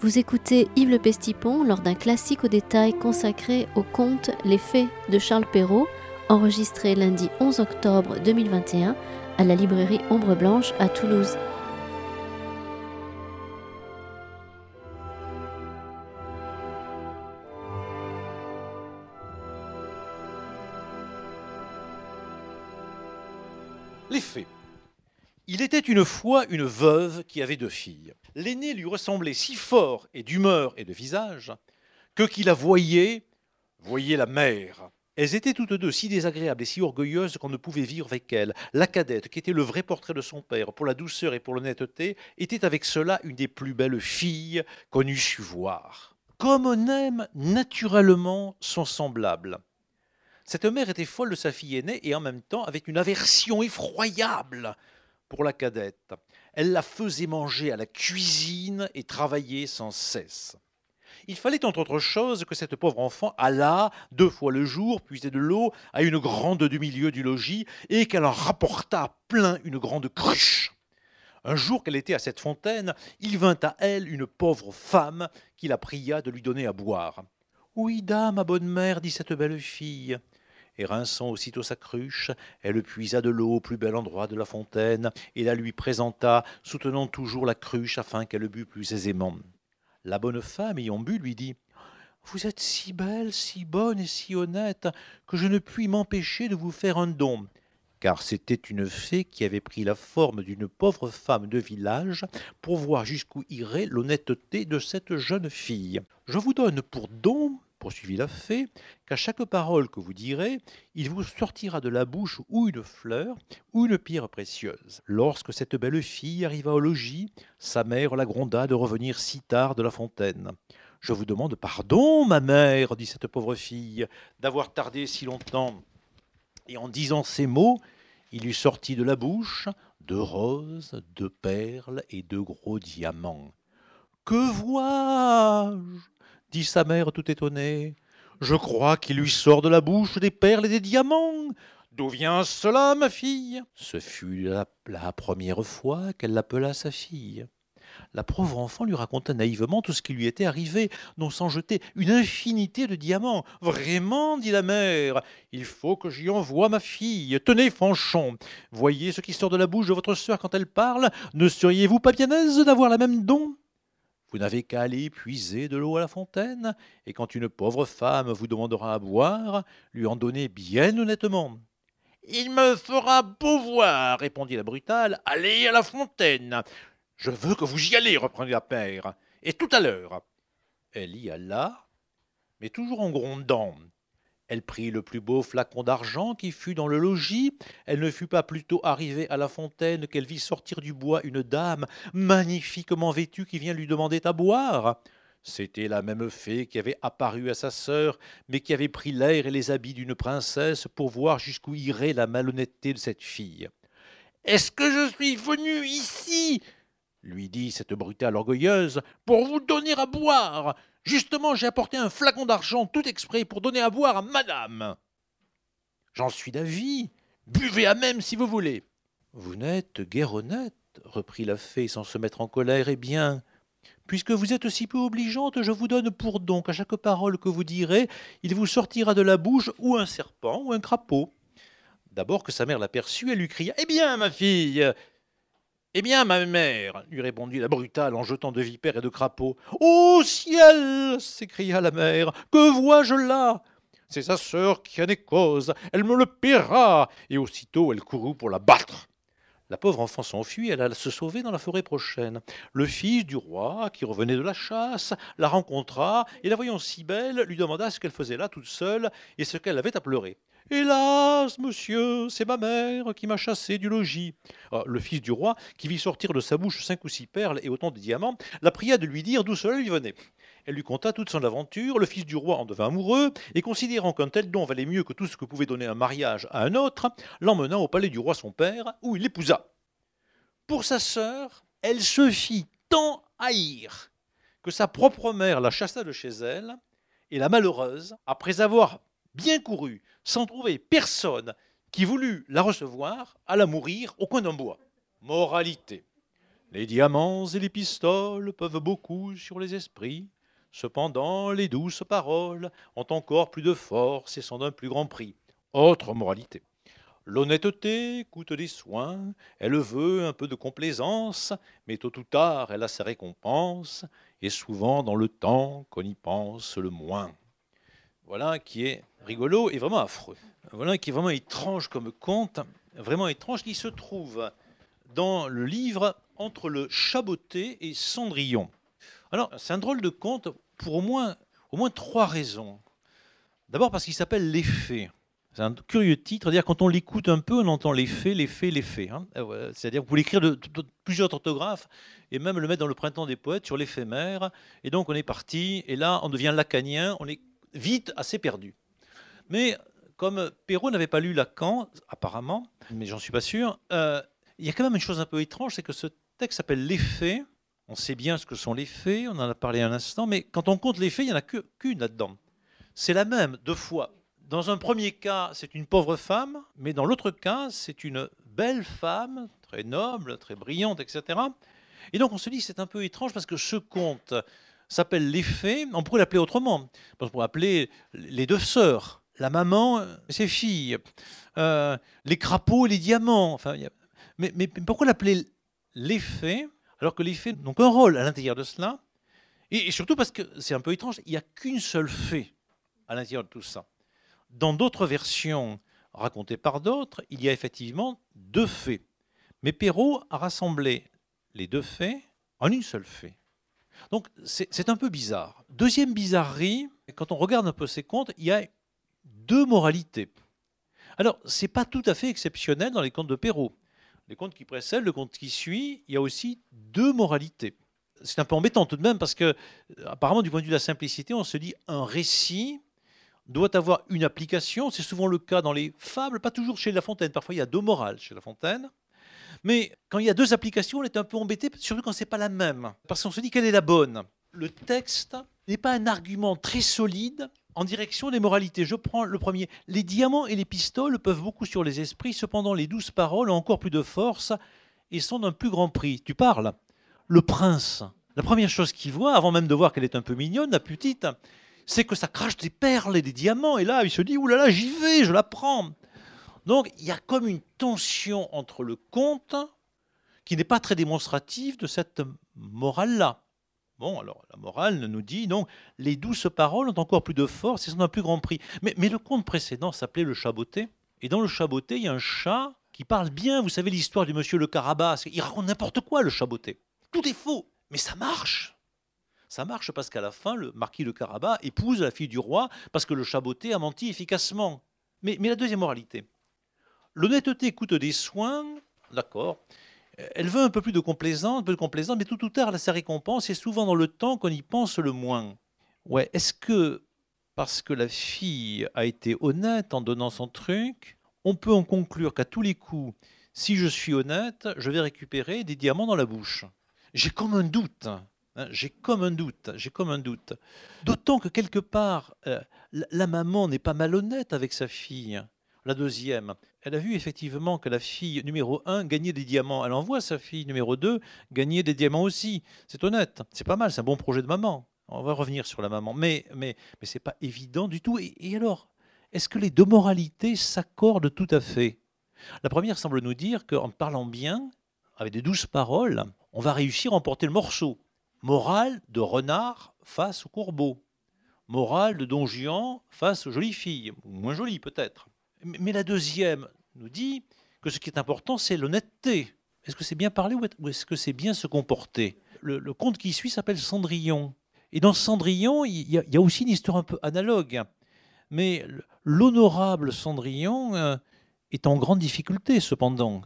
Vous écoutez Yves Le Pestipon lors d'un classique au détail consacré au conte Les Faits de Charles Perrault, enregistré lundi 11 octobre 2021 à la librairie Ombre Blanche à Toulouse. Était une fois une veuve qui avait deux filles. L'aînée lui ressemblait si fort et d'humeur et de visage que qui la voyait, voyait la mère. Elles étaient toutes deux si désagréables et si orgueilleuses qu'on ne pouvait vivre avec elles. La cadette, qui était le vrai portrait de son père, pour la douceur et pour l'honnêteté, était avec cela une des plus belles filles qu'on eût su voir. Comme on aime naturellement son semblable. Cette mère était folle de sa fille aînée et en même temps avec une aversion effroyable pour la cadette. Elle la faisait manger à la cuisine et travailler sans cesse. Il fallait entre autres choses que cette pauvre enfant allât deux fois le jour puiser de l'eau à une grande du milieu du logis et qu'elle en rapportât plein une grande cruche. Un jour qu'elle était à cette fontaine, il vint à elle une pauvre femme qui la pria de lui donner à boire. Oui, dame, ma bonne mère, dit cette belle fille et rinçant aussitôt sa cruche, elle puisa de l'eau au plus bel endroit de la fontaine, et la lui présenta, soutenant toujours la cruche afin qu'elle bût plus aisément. La bonne femme, ayant bu, lui dit Vous êtes si belle, si bonne et si honnête, que je ne puis m'empêcher de vous faire un don car c'était une fée qui avait pris la forme d'une pauvre femme de village pour voir jusqu'où irait l'honnêteté de cette jeune fille. Je vous donne pour don poursuivit la fée, qu'à chaque parole que vous direz, il vous sortira de la bouche ou une fleur ou une pierre précieuse. Lorsque cette belle fille arriva au logis, sa mère la gronda de revenir si tard de la fontaine. Je vous demande pardon, ma mère, dit cette pauvre fille, d'avoir tardé si longtemps. Et en disant ces mots, il lui sortit de la bouche de roses, de perles et de gros diamants. Que vois-je? Dit sa mère tout étonnée. Je crois qu'il lui sort de la bouche des perles et des diamants. D'où vient cela, ma fille? Ce fut la, première fois qu'elle l'appela sa fille. La pauvre enfant lui raconta naïvement tout ce qui lui était arrivé, non sans jeter une infinité de diamants. Vraiment, dit la mère, il faut que j'y envoie ma fille. Tenez, Fanchon, voyez ce qui sort de la bouche de votre sœur quand elle parle. Ne seriez-vous pas bien aise d'avoir la même don? Vous n'avez qu'à aller puiser de l'eau à la fontaine, et quand une pauvre femme vous demandera à boire, lui en donner bien honnêtement. Il me fera beau voir, répondit la brutale. Allez à la fontaine. Je veux que vous y allez, reprit la père. Et tout à l'heure. Elle y alla, mais toujours en grondant. Elle prit le plus beau flacon d'argent qui fut dans le logis. Elle ne fut pas plutôt arrivée à la fontaine qu'elle vit sortir du bois une dame magnifiquement vêtue qui vient lui demander à boire. C'était la même fée qui avait apparu à sa sœur, mais qui avait pris l'air et les habits d'une princesse pour voir jusqu'où irait la malhonnêteté de cette fille. Est-ce que je suis venue ici? lui dit cette brutale orgueilleuse, pour vous donner à boire? Justement, j'ai apporté un flacon d'argent tout exprès pour donner à boire à madame. J'en suis d'avis. Buvez à même si vous voulez. Vous n'êtes guère honnête, reprit la fée sans se mettre en colère. Eh bien, puisque vous êtes si peu obligeante, je vous donne pour donc à chaque parole que vous direz, il vous sortira de la bouche ou un serpent ou un crapaud. D'abord que sa mère l'aperçut, elle lui cria Eh bien, ma fille, eh bien, ma mère, lui répondit la brutale en jetant de vipères et de crapauds. Ô ciel s'écria la mère, que vois-je là? C'est sa sœur qui en est cause, elle me le paiera Et aussitôt elle courut pour la battre. La pauvre enfant s'enfuit, elle alla se sauver dans la forêt prochaine. Le fils du roi, qui revenait de la chasse, la rencontra, et la voyant si belle, lui demanda ce qu'elle faisait là toute seule et ce qu'elle avait à pleurer. Hélas, monsieur, c'est ma mère qui m'a chassé du logis. Ah, le fils du roi, qui vit sortir de sa bouche cinq ou six perles et autant de diamants, la pria de lui dire d'où cela lui venait. Elle lui conta toute son aventure, le fils du roi en devint amoureux, et considérant qu'un tel don valait mieux que tout ce que pouvait donner un mariage à un autre, l'emmena au palais du roi son père, où il l'épousa. Pour sa sœur, elle se fit tant haïr que sa propre mère la chassa de chez elle, et la malheureuse, après avoir bien couru, sans trouver personne qui voulut la recevoir, alla mourir au coin d'un bois. Moralité. Les diamants et les pistoles peuvent beaucoup sur les esprits. Cependant, les douces paroles ont encore plus de force et sont d'un plus grand prix. Autre moralité. L'honnêteté coûte des soins, elle veut un peu de complaisance, mais tôt ou tard elle a sa récompense, et souvent dans le temps qu'on y pense le moins. Voilà qui est rigolo et vraiment affreux. Voilà qui est vraiment étrange comme conte, vraiment étrange, qui se trouve dans le livre Entre le Chaboté et Cendrillon. Alors, c'est un drôle de conte pour au moins, trois raisons. D'abord parce qu'il s'appelle Les Fées. C'est un curieux titre, c'est-à-dire quand on l'écoute un peu, on entend faits, les faits. Hein. Euh, c'est-à-dire vous pouvez l'écrire de, plusieurs orthographes et même le mettre dans le printemps des poètes sur l'éphémère. Et donc on est parti, et là on devient lacanien, on est vite assez perdu. Mais comme Perrault n'avait pas lu Lacan, apparemment, mais j'en suis pas sûr, euh, il y a quand même une chose un peu étrange, c'est que ce texte s'appelle Les faits. On sait bien ce que sont les faits, on en a parlé un instant, mais quand on compte les faits, il n'y en a qu'une là-dedans. C'est la même deux fois. Dans un premier cas, c'est une pauvre femme, mais dans l'autre cas, c'est une belle femme, très noble, très brillante, etc. Et donc on se dit, c'est un peu étrange parce que ce conte s'appelle l'effet, on pourrait l'appeler autrement. On pourrait appeler les deux sœurs, la maman et ses filles, euh, les crapauds et les diamants. Enfin, mais, pourquoi l'appeler l'effet alors que les fées n'ont qu'un rôle à l'intérieur de cela? Et, surtout parce que c'est un peu étrange, il n'y a qu'une seule fée à l'intérieur de tout ça. Dans d'autres versions racontées par d'autres, il y a effectivement deux fées. Mais Perrault a rassemblé les deux fées en une seule fée. Donc c'est un peu bizarre. Deuxième bizarrerie, quand on regarde un peu ces contes, il y a deux moralités. Alors, ce n'est pas tout à fait exceptionnel dans les contes de Perrault. Les contes qui précèdent, le conte qui suit, il y a aussi deux moralités. C'est un peu embêtant tout de même parce que, apparemment, du point de vue de la simplicité, on se dit un récit doit avoir une application. C'est souvent le cas dans les fables, pas toujours chez La Fontaine. Parfois, il y a deux morales chez La Fontaine. Mais quand il y a deux applications, on est un peu embêté, surtout quand ce n'est pas la même. Parce qu'on se dit quelle est la bonne. Le texte n'est pas un argument très solide en direction des moralités. Je prends le premier. Les diamants et les pistoles peuvent beaucoup sur les esprits, cependant les douces paroles ont encore plus de force et sont d'un plus grand prix. Tu parles Le prince, la première chose qu'il voit, avant même de voir qu'elle est un peu mignonne, la petite, c'est que ça crache des perles et des diamants. Et là, il se dit, oulala, j'y vais, je la prends. Donc, il y a comme une tension entre le conte, qui n'est pas très démonstratif de cette morale-là. Bon, alors la morale nous dit non, les douces paroles ont encore plus de force et sont un plus grand prix. Mais, le conte précédent s'appelait le chaboté. Et dans le chaboté, il y a un chat qui parle bien. Vous savez l'histoire du monsieur le Carabas. Il raconte n'importe quoi, le chaboté. Tout est faux, mais ça marche. Ça marche parce qu'à la fin, le marquis le Carabas épouse la fille du roi parce que le chaboté a menti efficacement. Mais la deuxième moralité. L'honnêteté coûte des soins, d'accord, elle veut un peu plus de complaisance, un peu de complaisance, mais tout ou tard, sa récompense est souvent dans le temps qu'on y pense le moins. Ouais, est-ce que parce que la fille a été honnête en donnant son truc, on peut en conclure qu'à tous les coups, si je suis honnête, je vais récupérer des diamants dans la bouche? J'ai comme un doute. Hein, j'ai comme un doute, j'ai comme un doute. D'autant que quelque part, euh, la maman n'est pas malhonnête avec sa fille. La deuxième, elle a vu effectivement que la fille numéro 1 gagnait des diamants. Elle envoie sa fille numéro 2 gagner des diamants aussi. C'est honnête, c'est pas mal, c'est un bon projet de maman. On va revenir sur la maman. Mais, mais, mais ce n'est pas évident du tout. Et, alors, est-ce que les deux moralités s'accordent tout à fait? La première semble nous dire qu'en parlant bien, avec des douces paroles, on va réussir à emporter le morceau. Morale de renard face au courbeau. Morale de don Juan face aux jolies filles, moins jolies peut-être. Mais la deuxième nous dit que ce qui est important, c'est l'honnêteté. Est-ce que c'est bien parler ou est-ce que c'est bien se comporter? Le, conte qui suit s'appelle Cendrillon. Et dans Cendrillon, il y, a, aussi une histoire un peu analogue. Mais l'honorable Cendrillon euh, est en grande difficulté, cependant,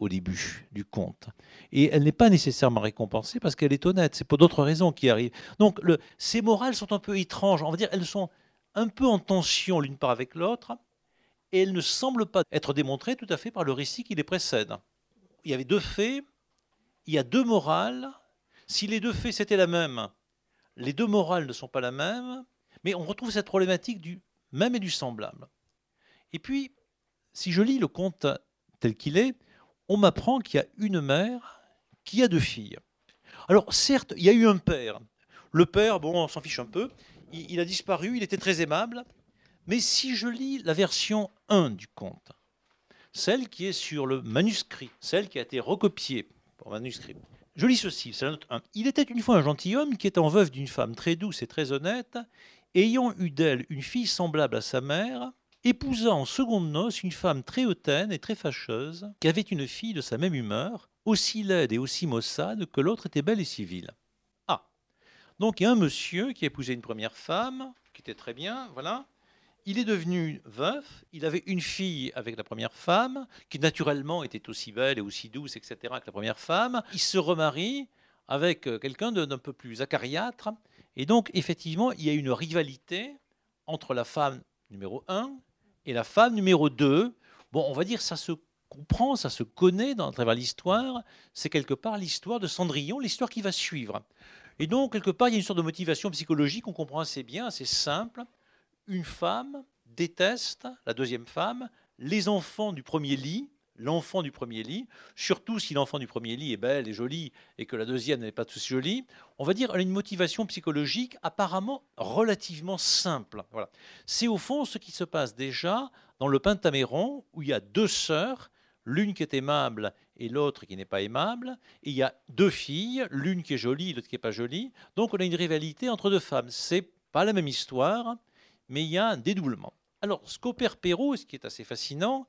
au début du conte. Et elle n'est pas nécessairement récompensée parce qu'elle est honnête. C'est pour d'autres raisons qui arrivent. Donc, ces morales sont un peu étranges. On va dire, elles sont un peu en tension l'une par avec l'autre et elle ne semble pas être démontrée tout à fait par le récit qui les précède. Il y avait deux faits, il y a deux morales. Si les deux faits c'était la même, les deux morales ne sont pas la même, mais on retrouve cette problématique du même et du semblable. Et puis, si je lis le conte tel qu'il est, on m'apprend qu'il y a une mère qui a deux filles. Alors certes, il y a eu un père. Le père, bon, on s'en fiche un peu, il, il a disparu, il était très aimable, mais si je lis la version 1 du conte, celle qui est sur le manuscrit, celle qui a été recopiée pour manuscrit, je lis ceci, c'est la note 1. Il était une fois un gentilhomme qui étant veuve d'une femme très douce et très honnête, ayant eu d'elle une fille semblable à sa mère, épousa en seconde noce une femme très hautaine et très fâcheuse, qui avait une fille de sa même humeur, aussi laide et aussi maussade que l'autre était belle et civile. Ah Donc il y a un monsieur qui a épousé une première femme, qui était très bien, voilà, il est devenu veuf, il avait une fille avec la première femme, qui naturellement était aussi belle et aussi douce, etc., que la première femme. Il se remarie avec euh, quelqu'un d'un peu plus acariâtre. Et donc, effectivement, il y a une rivalité entre la femme numéro 1 et la femme numéro 2. Bon, on va dire, ça se comprend, ça se connaît dans, à travers l'histoire. C'est quelque part l'histoire de Cendrillon, l'histoire qui va suivre. Et donc, quelque part, il y a une sorte de motivation psychologique, on comprend assez bien, assez simple une femme déteste, la deuxième femme, les enfants du premier lit, l'enfant du premier lit, surtout si l'enfant du premier lit est belle et jolie et que la deuxième n'est pas tout jolie, on va dire elle a une motivation psychologique apparemment relativement simple. Voilà. C'est au fond ce qui se passe déjà dans le Pentaméron où il y a deux sœurs, l'une qui est aimable et l'autre qui n'est pas aimable, et il y a deux filles, l'une qui est jolie et l'autre qui n'est pas jolie. Donc on a une rivalité entre deux femmes. C'est pas la même histoire, mais il y a un dédoublement. Alors, ce qu'opère Perrault, ce qui est assez fascinant,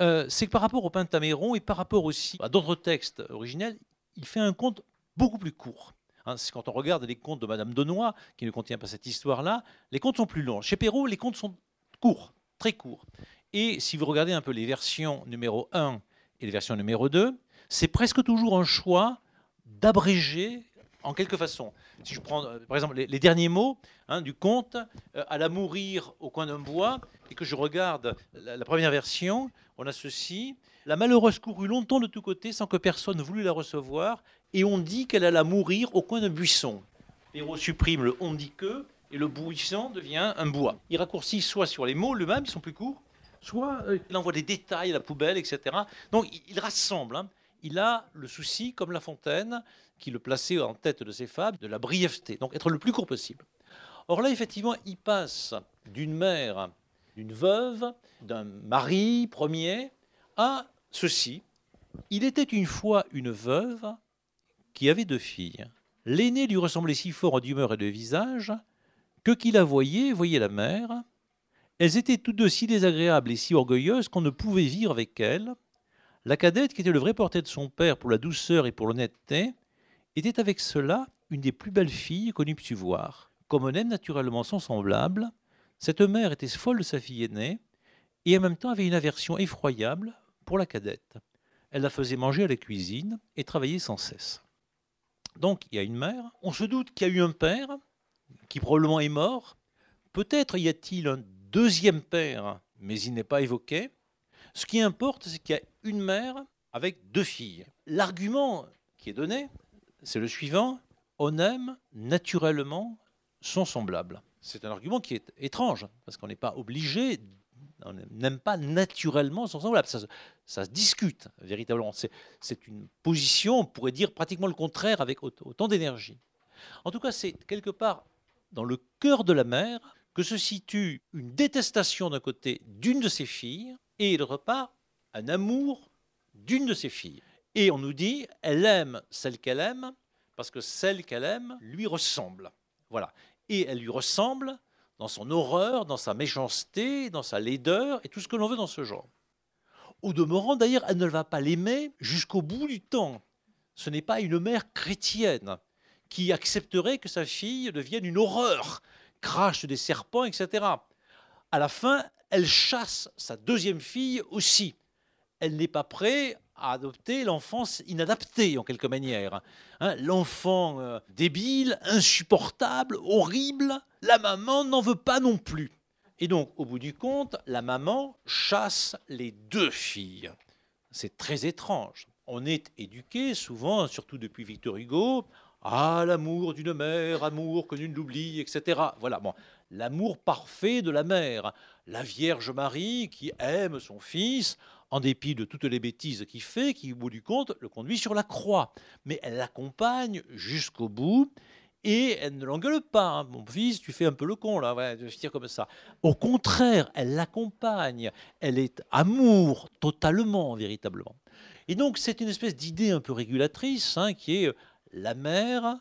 euh, c'est que par rapport au Pentaméron et par rapport aussi à d'autres textes originels, il fait un conte beaucoup plus court. Hein, quand on regarde les contes de Madame Denoy, qui ne contient pas cette histoire-là, les contes sont plus longs. Chez Perrault, les contes sont courts, très courts. Et si vous regardez un peu les versions numéro 1 et les versions numéro 2, c'est presque toujours un choix d'abréger en quelque façon. Si je prends, euh, par exemple, les, derniers mots hein, du conte, euh, à la mourir au coin d'un bois, et que je regarde la, première version, on a ceci. La malheureuse courut longtemps de tous côtés sans que personne ne voulût la recevoir, et on dit qu'elle alla mourir au coin d'un buisson. Perrault supprime le on dit que et le bouillissant devient un bois. Il raccourcit soit sur les mots eux-mêmes, ils sont plus courts, soit euh, il envoie des détails à la poubelle, etc. Donc il, rassemble. Hein. Il a le souci, comme La Fontaine, qui le plaçait en tête de ses fables, de la brièveté, donc être le plus court possible. Or là, effectivement, il passe d'une mère, d'une veuve, d'un mari premier, à ceci. Il était une fois une veuve qui avait deux filles. L'aînée lui ressemblait si fort en d'humeur et de visage que qui la voyait voyait la mère. Elles étaient toutes deux si désagréables et si orgueilleuses qu'on ne pouvait vivre avec elles. La cadette, qui était le vrai portrait de son père pour la douceur et pour l'honnêteté, était avec cela une des plus belles filles qu'on eût pu voir. Comme on aime naturellement son semblable, cette mère était folle de sa fille aînée et en même temps avait une aversion effroyable pour la cadette. Elle la faisait manger à la cuisine et travailler sans cesse. Donc il y a une mère, on se doute qu'il y a eu un père qui probablement est mort. Peut-être y a-t-il un deuxième père, mais il n'est pas évoqué. Ce qui importe, c'est qu'il y a une mère avec deux filles. L'argument qui est donné, c'est le suivant on aime naturellement son semblable. C'est un argument qui est étrange, parce qu'on n'est pas obligé, on n'aime pas naturellement son semblable. Ça, se discute véritablement. C'est une position, on pourrait dire pratiquement le contraire avec autant d'énergie. En tout cas, c'est quelque part dans le cœur de la mère que se situe une détestation d'un côté d'une de ses filles et d'autre part un amour d'une de ses filles. Et on nous dit, elle aime celle qu'elle aime parce que celle qu'elle aime lui ressemble. Voilà. Et elle lui ressemble dans son horreur, dans sa méchanceté, dans sa laideur et tout ce que l'on veut dans ce genre. Au demeurant, d'ailleurs, elle ne va pas l'aimer jusqu'au bout du temps. Ce n'est pas une mère chrétienne qui accepterait que sa fille devienne une horreur, crache des serpents, etc. À la fin, elle chasse sa deuxième fille aussi. Elle n'est pas prête à adopter l'enfance inadaptée en quelque manière. Hein, l'enfant euh, débile, insupportable, horrible, la maman n'en veut pas non plus. Et donc, au bout du compte, la maman chasse les deux filles. C'est très étrange. On est éduqué souvent, surtout depuis Victor Hugo, ah, l'amour d'une mère, amour que nul n'oublie, etc. Voilà, bon, l'amour parfait de la mère, la Vierge Marie qui aime son fils en dépit de toutes les bêtises qu'il fait, qui, au bout du compte, le conduit sur la croix. Mais elle l'accompagne jusqu'au bout et elle ne l'engueule pas. Hein. Mon fils, tu fais un peu le con, là, ouais, je comme ça. Au contraire, elle l'accompagne. Elle est amour, totalement, véritablement. Et donc, c'est une espèce d'idée un peu régulatrice hein, qui est la mère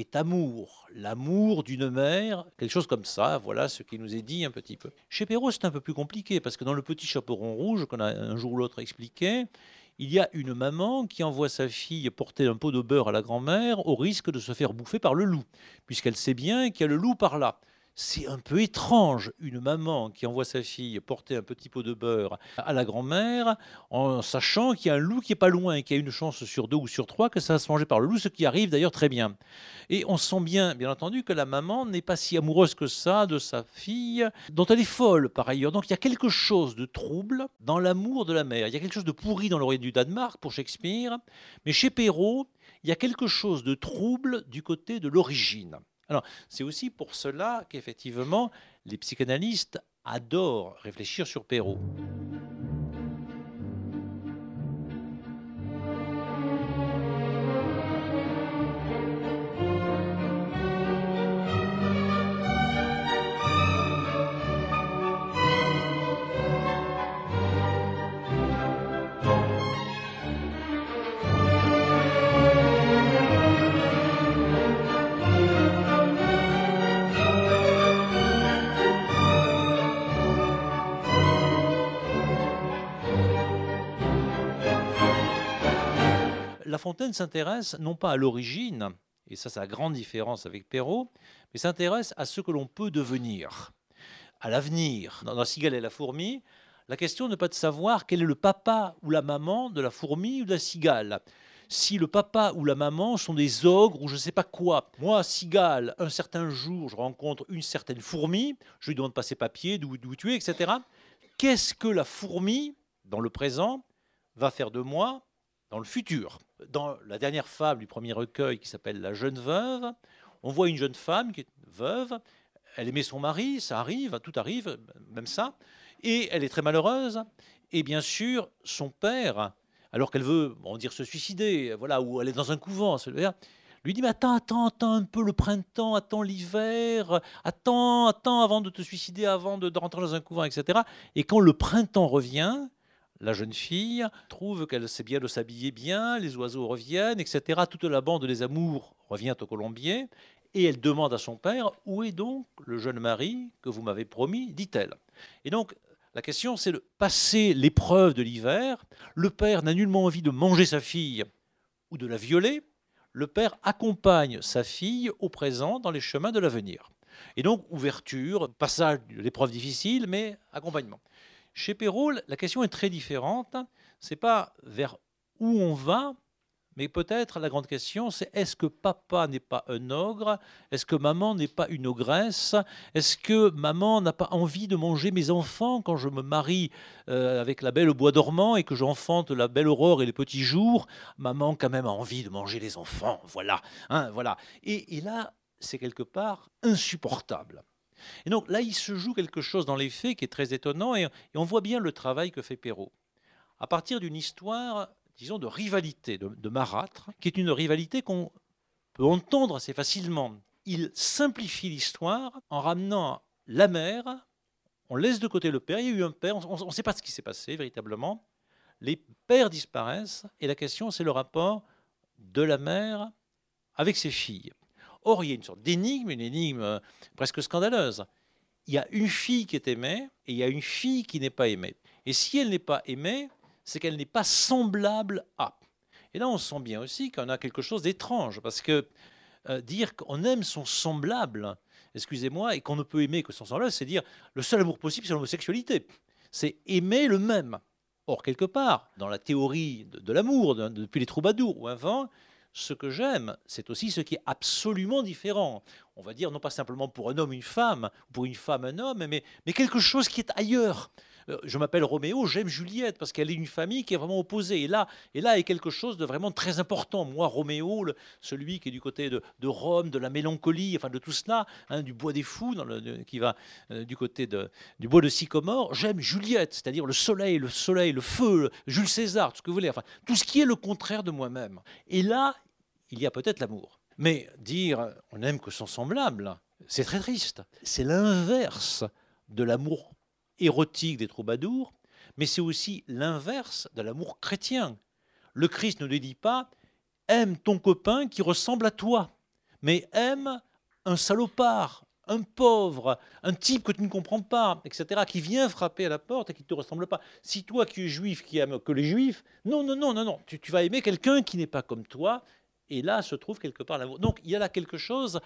est amour, l'amour d'une mère, quelque chose comme ça, voilà ce qui nous est dit un petit peu. Chez Perrault, c'est un peu plus compliqué, parce que dans le petit chaperon rouge, qu'on a un jour ou l'autre expliqué, il y a une maman qui envoie sa fille porter un pot de beurre à la grand-mère au risque de se faire bouffer par le loup, puisqu'elle sait bien qu'il y a le loup par là. C'est un peu étrange, une maman qui envoie sa fille porter un petit pot de beurre à la grand-mère, en sachant qu'il y a un loup qui est pas loin et qu'il y a une chance sur deux ou sur trois que ça va se manger par le loup, ce qui arrive d'ailleurs très bien. Et on sent bien, bien entendu, que la maman n'est pas si amoureuse que ça de sa fille, dont elle est folle par ailleurs. Donc il y a quelque chose de trouble dans l'amour de la mère. Il y a quelque chose de pourri dans l'Orient du Danemark pour Shakespeare, mais chez Perrault, il y a quelque chose de trouble du côté de l'origine. Alors, c'est aussi pour cela qu'effectivement, les psychanalystes adorent réfléchir sur Perrault. La Fontaine s'intéresse non pas à l'origine, et ça c'est la grande différence avec Perrault, mais s'intéresse à ce que l'on peut devenir, à l'avenir. Dans La cigale et la fourmi, la question n'est pas de savoir quel est le papa ou la maman de la fourmi ou de la cigale. Si le papa ou la maman sont des ogres ou je ne sais pas quoi. Moi, cigale, un certain jour, je rencontre une certaine fourmi, je lui demande pas ses papiers, d'où tu etc. Qu'est-ce que la fourmi, dans le présent, va faire de moi dans le futur? Dans la dernière fable du premier recueil qui s'appelle La jeune veuve, on voit une jeune femme qui est veuve, elle aimait son mari, ça arrive, tout arrive, même ça, et elle est très malheureuse. Et bien sûr, son père, alors qu'elle veut, on dire, se suicider, voilà, ou elle est dans un couvent, lui dit, mais attends, attends, attends un peu le printemps, attends l'hiver, attends, attends avant de te suicider, avant de, rentrer dans un couvent, etc. Et quand le printemps revient, la jeune fille trouve qu'elle sait bien de s'habiller bien, les oiseaux reviennent, etc. Toute la bande des amours revient au colombier, et elle demande à son père Où est donc le jeune mari que vous m'avez promis? dit-elle. Et donc, la question, c'est de passer l'épreuve de l'hiver. Le père n'a nullement envie de manger sa fille ou de la violer. Le père accompagne sa fille au présent dans les chemins de l'avenir. Et donc, ouverture, passage de l'épreuve difficile, mais accompagnement. Chez Perrault, la question est très différente. C'est pas vers où on va, mais peut-être la grande question, c'est est-ce que papa n'est pas un ogre? Est-ce que maman n'est pas une ogresse? Est-ce que maman n'a pas envie de manger mes enfants quand je me marie euh, avec la belle au bois dormant et que j'enfante la belle aurore et les petits jours? Maman quand même a envie de manger les enfants, voilà. Hein, voilà. Et, là, c'est quelque part insupportable. Et donc là, il se joue quelque chose dans les faits qui est très étonnant et, on voit bien le travail que fait Perrault. À partir d'une histoire disons, de rivalité, de, marâtre, qui est une rivalité qu'on peut entendre assez facilement. Il simplifie l'histoire en ramenant la mère, on laisse de côté le père, il y a eu un père, on ne sait pas ce qui s'est passé véritablement, les pères disparaissent, et la question c'est le rapport de la mère avec ses filles. Or, il y a une sorte d'énigme, une énigme euh, presque scandaleuse. Il y a une fille qui est aimée et il y a une fille qui n'est pas aimée. Et si elle n'est pas aimée, c'est qu'elle n'est pas semblable à. Et là, on sent bien aussi qu'on a quelque chose d'étrange, parce que euh, dire qu'on aime son semblable, excusez-moi, et qu'on ne peut aimer que son semblable, c'est dire le seul amour possible, c'est l'homosexualité. C'est aimer le même. Or, quelque part, dans la théorie de, l'amour, depuis les troubadours ou avant, ce que j'aime, c'est aussi ce qui est absolument différent. On va dire non pas simplement pour un homme une femme, pour une femme un homme, mais, quelque chose qui est ailleurs. Euh, je m'appelle Roméo, j'aime Juliette parce qu'elle est une famille qui est vraiment opposée. Et là, et là est quelque chose de vraiment très important. Moi, Roméo, celui qui est du côté de, Rome, de la mélancolie, enfin de tout cela, hein, du bois des fous, qui va euh, du côté du bois de Sycomore, j'aime Juliette, c'est-à-dire le soleil, le soleil, le feu, Jules César, tout ce que vous voulez, enfin tout ce qui est le contraire de moi-même. Et là, il y a peut-être l'amour. Mais dire on n'aime que son semblable, c'est très triste. C'est l'inverse de l'amour érotique des troubadours, mais c'est aussi l'inverse de l'amour chrétien. Le Christ ne lui dit pas aime ton copain qui ressemble à toi, mais aime un salopard, un pauvre, un type que tu ne comprends pas, etc., qui vient frapper à la porte et qui ne te ressemble pas. Si toi qui es juif, qui aime que les juifs, non, non, non, non, non, tu vas aimer quelqu'un qui n'est pas comme toi, et là se trouve quelque part l'amour. Donc il y a là quelque chose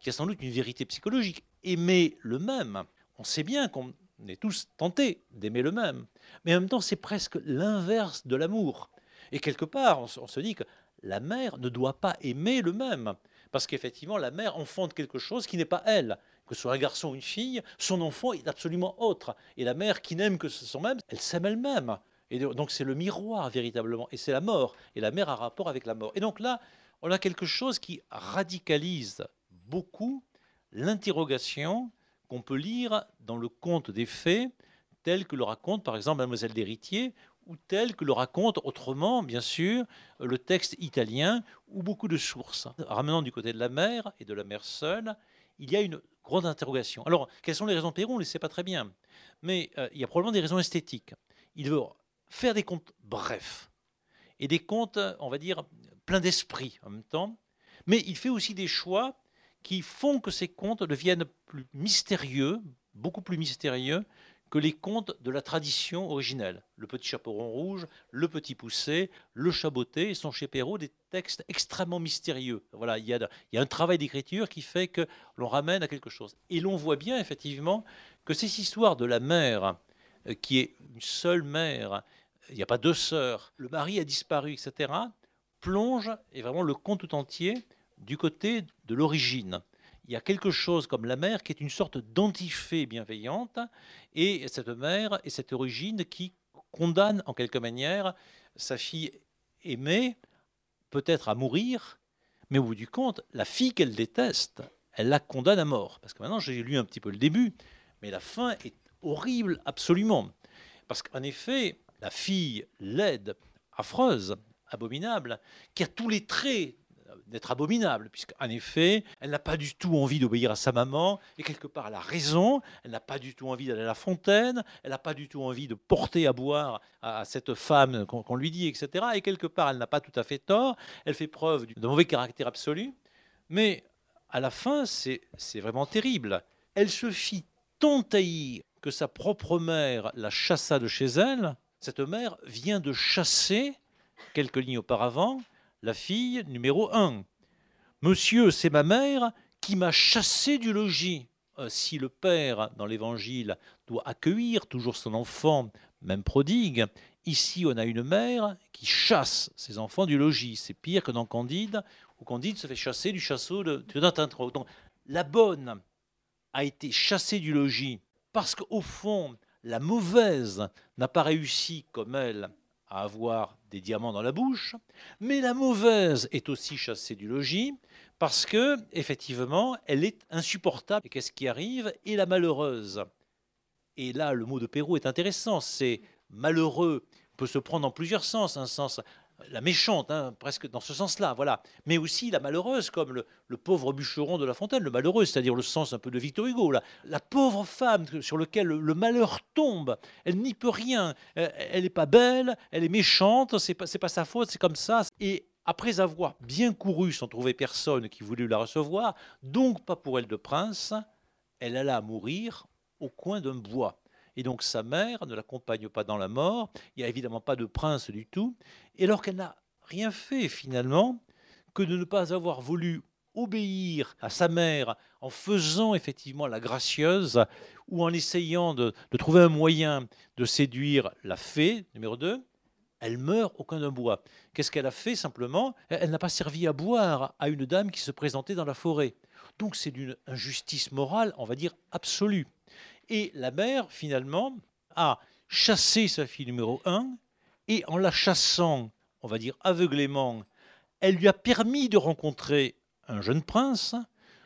qui a sans doute une vérité psychologique. Aimer le même, on sait bien qu'on on est tous tentés d'aimer le même. Mais en même temps, c'est presque l'inverse de l'amour. Et quelque part, on se dit que la mère ne doit pas aimer le même. Parce qu'effectivement, la mère enfante quelque chose qui n'est pas elle. Que ce soit un garçon ou une fille, son enfant est absolument autre. Et la mère qui n'aime que son même, elle s'aime elle-même. Et donc c'est le miroir véritablement. Et c'est la mort. Et la mère a rapport avec la mort. Et donc là, on a quelque chose qui radicalise beaucoup l'interrogation qu'on peut lire dans le conte des fées, tel que le raconte par exemple Mademoiselle d'Héritier, ou tel que le raconte autrement, bien sûr, le texte italien, ou beaucoup de sources. Ramenant du côté de la mère et de la mère seule, il y a une grande interrogation. Alors, quelles sont les raisons de Perron On ne les sait pas très bien. Mais euh, il y a probablement des raisons esthétiques. Il veut faire des contes brefs et des contes, on va dire, pleins d'esprit en même temps. Mais il fait aussi des choix qui font que ces contes deviennent plus mystérieux, beaucoup plus mystérieux que les contes de la tradition originelle. Le petit chaperon rouge, le petit poussé, le chaboté sont chez Perrault des textes extrêmement mystérieux. Voilà, il y a, il y a un travail d'écriture qui fait que l'on ramène à quelque chose. Et l'on voit bien effectivement que ces histoires de la mère, euh, qui est une seule mère, il n'y a pas deux sœurs, le mari a disparu, etc., plonge, et vraiment le conte tout entier, du côté de l'origine. Il y a quelque chose comme la mère qui est une sorte d'antifée bienveillante, et cette mère et cette origine qui condamne en quelque manière sa fille aimée, peut-être à mourir, Mais au bout du compte, la fille qu'elle déteste, elle la condamne à mort. Parce que maintenant, j'ai lu un petit peu le début, mais la fin est horrible absolument. Parce qu'en effet, la fille laide, affreuse, abominable, qui a tous les traits d'être abominable, puisqu'en effet, elle n'a pas du tout envie d'obéir à sa maman, et quelque part, elle a raison, elle n'a pas du tout envie d'aller à la fontaine, elle n'a pas du tout envie de porter à boire à cette femme qu'on lui dit, etc. Et quelque part, elle n'a pas tout à fait tort, elle fait preuve d'un mauvais caractère absolu, mais à la fin, c'est vraiment terrible. Elle se fit tant haïr que sa propre mère la chassa de chez elle. Cette mère vient de chasser, quelques lignes auparavant, la fille numéro 1. Monsieur, c'est ma mère qui m'a chassé du logis. Euh, si le père, dans l'évangile, doit accueillir toujours son enfant, même prodigue, ici on a une mère qui chasse ses enfants du logis. C'est pire que dans Candide, où Candide se fait chasser du chasseau de, Donc, la bonne a été chassée du logis parce qu'au fond, la mauvaise n'a pas réussi comme elle à avoir des diamants dans la bouche, mais la mauvaise est aussi chassée du logis parce que effectivement, elle est insupportable. Et qu'est-ce qui arrive? Et la malheureuse. Et là, le mot de Perrault est intéressant. C'est malheureux peut se prendre dans plusieurs sens. Un sens la méchante, hein, presque dans ce sens-là, voilà. Mais aussi la malheureuse, comme le, pauvre bûcheron de La Fontaine, le malheureux, c'est-à-dire le sens un peu de Victor Hugo. La pauvre femme sur laquelle le, malheur tombe, elle n'y peut rien. Elle n'est pas belle, elle est méchante, c'est pas, pas sa faute, c'est comme ça. Et après avoir bien couru sans trouver personne qui voulut la recevoir, donc pas pour elle de prince, elle alla mourir au coin d'un bois. Et donc sa mère ne l'accompagne pas dans la mort. Il n'y a évidemment pas de prince du tout. Et alors qu'elle n'a rien fait finalement que de ne pas avoir voulu obéir à sa mère en faisant effectivement la gracieuse ou en essayant de, trouver un moyen de séduire la fée, numéro 2, elle meurt au coin d'un bois. Qu'est-ce qu'elle a fait simplement? Elle n'a pas servi à boire à une dame qui se présentait dans la forêt. Donc c'est d'une injustice morale, on va dire, absolue. Et la mère, finalement, a chassé sa fille numéro un, et en la chassant, on va dire aveuglément, elle lui a permis de rencontrer un jeune prince.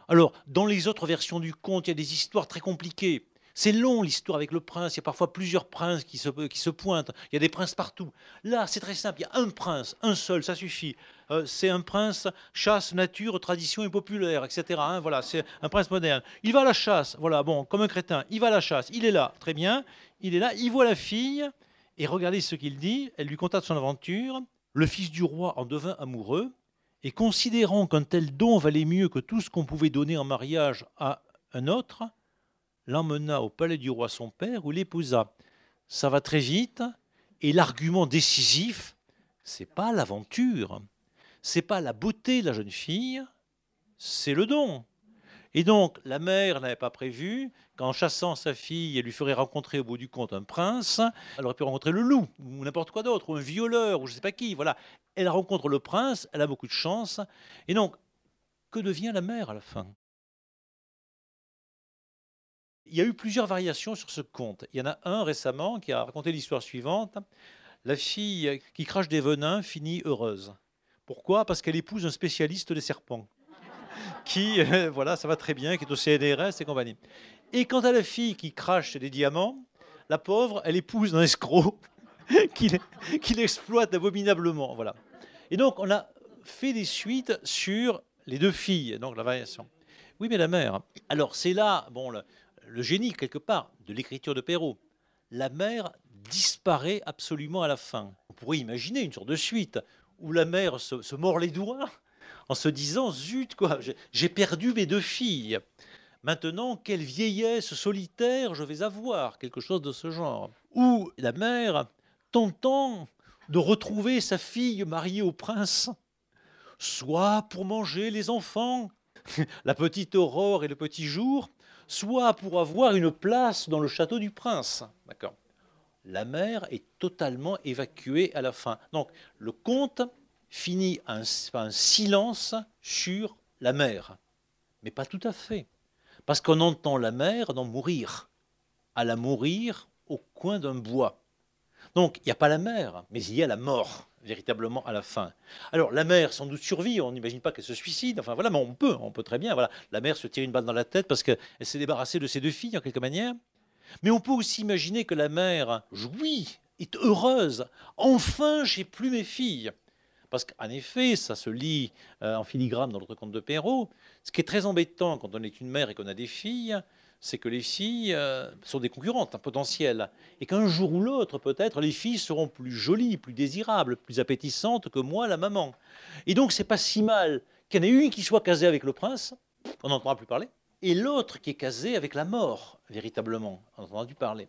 Alors, dans les autres versions du conte, il y a des histoires très compliquées. C'est long l'histoire avec le prince, il y a parfois plusieurs princes qui se, qui se pointent, il y a des princes partout. Là, c'est très simple, il y a un prince, un seul, ça suffit. Euh, c'est un prince chasse, nature, tradition et populaire, etc. Hein, voilà, c'est un prince moderne. Il va à la chasse, voilà, bon, comme un crétin, il va à la chasse, il est là, très bien, il est là, il voit la fille, et regardez ce qu'il dit, elle lui contate son aventure, le fils du roi en devint amoureux, et considérant qu'un tel don valait mieux que tout ce qu'on pouvait donner en mariage à un autre, l'emmena au palais du roi son père, où l'épousa. Ça va très vite, et l'argument décisif, c'est pas l'aventure, c'est pas la beauté de la jeune fille, c'est le don. Et donc, la mère n'avait pas prévu qu'en chassant sa fille, elle lui ferait rencontrer au bout du compte un prince. Elle aurait pu rencontrer le loup, ou n'importe quoi d'autre, ou un violeur, ou je ne sais pas qui. Voilà. Elle rencontre le prince, elle a beaucoup de chance. Et donc, que devient la mère à la fin? Il y a eu plusieurs variations sur ce conte. Il y en a un récemment qui a raconté l'histoire suivante. La fille qui crache des venins finit heureuse. Pourquoi? Parce qu'elle épouse un spécialiste des serpents. Qui, *laughs* voilà, ça va très bien, qui est au CNRS et compagnie. Et quant à la fille qui crache des diamants, la pauvre, elle épouse un escroc *laughs* qui, qui l'exploite abominablement. Voilà. Et donc, on a fait des suites sur les deux filles, donc la variation. Oui, mais la mère. Alors, c'est là, bon, le génie, quelque part, de l'écriture de Perrault. La mère disparaît absolument à la fin. On pourrait imaginer une sorte de suite où la mère se, mord les doigts en se disant Zut, quoi, j'ai perdu mes deux filles. Maintenant, quelle vieillesse solitaire je vais avoir, quelque chose de ce genre. Ou la mère tentant de retrouver sa fille mariée au prince, soit pour manger les enfants, *laughs* la petite aurore et le petit jour, soit pour avoir une place dans le château du prince. La mer est totalement évacuée à la fin. Donc le conte finit un, un silence sur la mer, mais pas tout à fait, parce qu'on entend la mer dans mourir, à la mourir au coin d'un bois. Donc il n'y a pas la mer, mais il y a la mort. Véritablement à la fin. Alors la mère sans doute survit, on n'imagine pas qu'elle se suicide, enfin voilà, mais on peut, on peut très bien, voilà, la mère se tire une balle dans la tête parce qu'elle s'est débarrassée de ses deux filles en quelque manière. Mais on peut aussi imaginer que la mère jouit, est heureuse, enfin j'ai plus mes filles. Parce qu'en effet, ça se lit euh, en filigrane dans l'autre conte de Perrault. Ce qui est très embêtant quand on est une mère et qu'on a des filles, c'est que les filles euh, sont des concurrentes un potentiel. Et qu'un jour ou l'autre, peut-être, les filles seront plus jolies, plus désirables, plus appétissantes que moi, la maman. Et donc, c'est pas si mal qu'il y en ait une qui soit casée avec le prince, on n'entendra plus parler, et l'autre qui est casée avec la mort, véritablement, on entendra plus parler.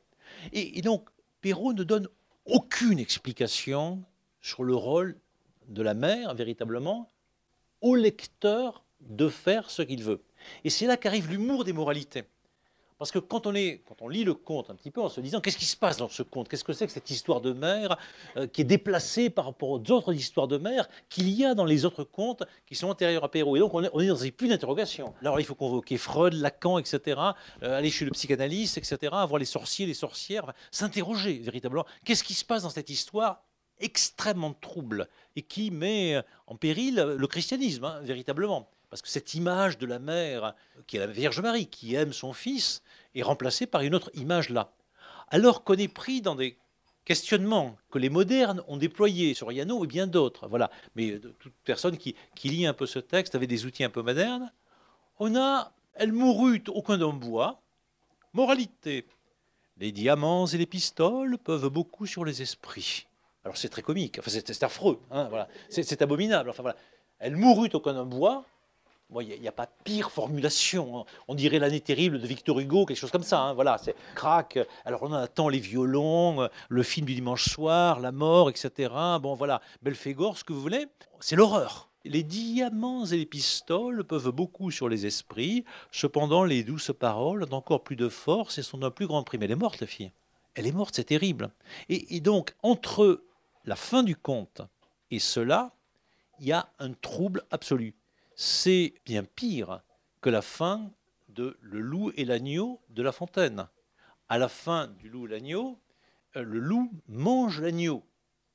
Et donc, Perrault ne donne aucune explication sur le rôle de la mère, véritablement, au lecteur de faire ce qu'il veut. Et c'est là qu'arrive l'humour des moralités. Parce que quand on, lit le conte un petit peu en se disant qu'est-ce qui se passe dans ce conte? Qu'est-ce que c'est que cette histoire de mère euh, qui est déplacée par rapport aux autres histoires de mère qu'il y a dans les autres contes qui sont antérieurs à Perrault Et donc on est, on dans une plus d'interrogation. Alors il faut convoquer Freud, Lacan, etc., euh, aller chez le psychanalyste, etc., voir les sorciers, les sorcières, s'interroger véritablement qu'est-ce qui se passe dans cette histoire extrêmement trouble et qui met en péril le christianisme, hein, véritablement? Parce que cette image de la mère, qui est la Vierge Marie, qui aime son fils, est remplacée par une autre image là. Alors qu'on est pris dans des questionnements que les modernes ont déployés sur Yano et bien d'autres. Voilà. Mais toute personne qui, lit un peu ce texte avec des outils un peu modernes, on a Elle mourut au coin d'un bois. Moralité. Les diamants et les pistoles peuvent beaucoup sur les esprits. Alors c'est très comique, enfin, c'est affreux, hein, voilà. c'est abominable. Enfin, voilà. Elle mourut au coin d'un bois. Il n'y a, pas pire formulation. Hein. On dirait l'année terrible de Victor Hugo, quelque chose comme ça. Hein. Voilà, c'est crac. Alors on attend les violons, le film du dimanche soir, la mort, etc. Bon voilà, Belphégor, ce que vous voulez, c'est l'horreur. Les diamants et les pistoles peuvent beaucoup sur les esprits. Cependant, les douces paroles ont encore plus de force et sont d'un plus grand prix. Mais elle est morte, la fille. Elle est morte, c'est terrible. Et donc, entre la fin du conte et cela, il y a un trouble absolu. C'est bien pire que la fin de Le loup et l'agneau de La Fontaine. À la fin du loup et l'agneau, euh, le loup mange l'agneau,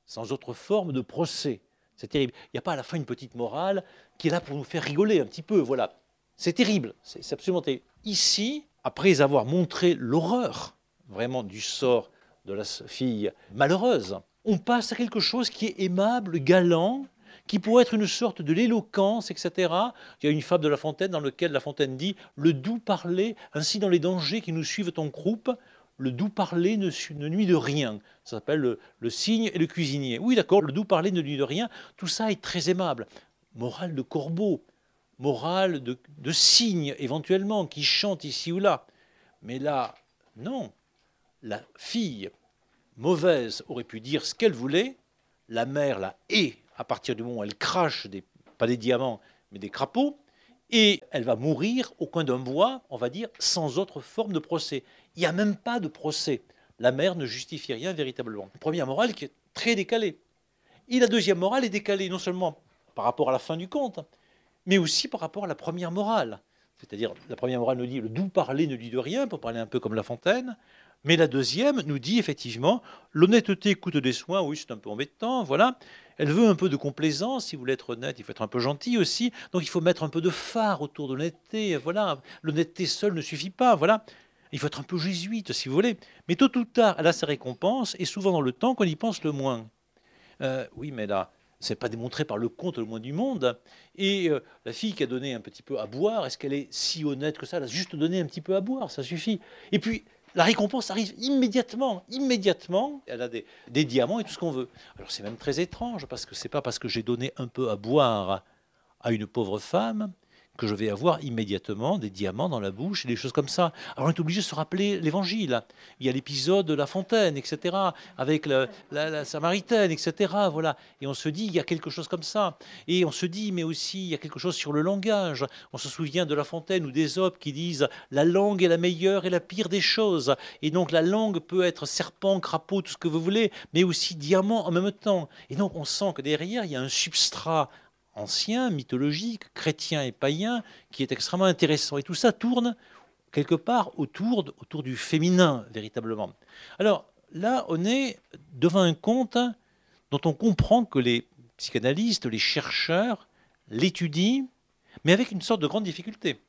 sans autre forme de procès. C'est terrible. Il n'y a pas à la fin une petite morale qui est là pour nous faire rigoler un petit peu. Voilà. C'est terrible. C'est absolument terrible. Ici, après avoir montré l'horreur vraiment du sort de la fille malheureuse, on passe à quelque chose qui est aimable, galant, qui pourrait être une sorte de l'éloquence, etc. Il y a une fable de La Fontaine dans laquelle La Fontaine dit Le doux parler, ainsi dans les dangers qui nous suivent ton croupe, le doux parler ne, nuit de rien. Ça s'appelle le, le, cygne et le cuisinier. Oui, d'accord, le doux parler ne nuit de rien. Tout ça est très aimable. Morale de corbeau, morale de, de cygne, éventuellement, qui chante ici ou là. Mais là, non. La fille mauvaise aurait pu dire ce qu'elle voulait, la mère la hait à partir du moment où elle crache, des, pas des diamants, mais des crapauds, et elle va mourir au coin d'un bois, on va dire, sans autre forme de procès. Il n'y a même pas de procès. La mère ne justifie rien véritablement. Première morale qui est très décalée. Et la deuxième morale est décalée non seulement par rapport à la fin du conte, mais aussi par rapport à la première morale. C'est-à-dire, la première morale nous dit le doux parler ne dit de rien, pour parler un peu comme La Fontaine. Mais la deuxième nous dit effectivement, l'honnêteté coûte des soins, oui, c'est un peu embêtant, voilà. Elle veut un peu de complaisance, si vous voulez être honnête, il faut être un peu gentil aussi. Donc il faut mettre un peu de phare autour de l'honnêteté, voilà. L'honnêteté seule ne suffit pas, voilà. Il faut être un peu jésuite, si vous voulez. Mais tôt ou tard, elle a sa récompense, et souvent dans le temps qu'on y pense le moins. Euh, oui, mais là, c'est pas démontré par le conte le moins du monde. Et euh, la fille qui a donné un petit peu à boire, est-ce qu'elle est si honnête que ça? Elle a juste donné un petit peu à boire, ça suffit. Et puis, la récompense arrive immédiatement, immédiatement. Elle a des, diamants et tout ce qu'on veut. Alors c'est même très étrange parce que c'est pas parce que j'ai donné un peu à boire à une pauvre femme que je vais avoir immédiatement des diamants dans la bouche et des choses comme ça. Alors on est obligé de se rappeler l'évangile. Il y a l'épisode de la fontaine, etc., avec la, samaritaine, etc. Voilà. Et on se dit, il y a quelque chose comme ça. Et on se dit, mais aussi, il y a quelque chose sur le langage. On se souvient de la fontaine ou Aubes qui disent, la langue est la meilleure et la pire des choses. Et donc la langue peut être serpent, crapaud, tout ce que vous voulez, mais aussi diamant en même temps. Et donc on sent que derrière, il y a un substrat ancien, mythologique, chrétien et païen, qui est extrêmement intéressant. Et tout ça tourne quelque part autour, du féminin, véritablement. Alors là, on est devant un conte dont on comprend que les psychanalystes, les chercheurs l'étudient, mais avec une sorte de grande difficulté.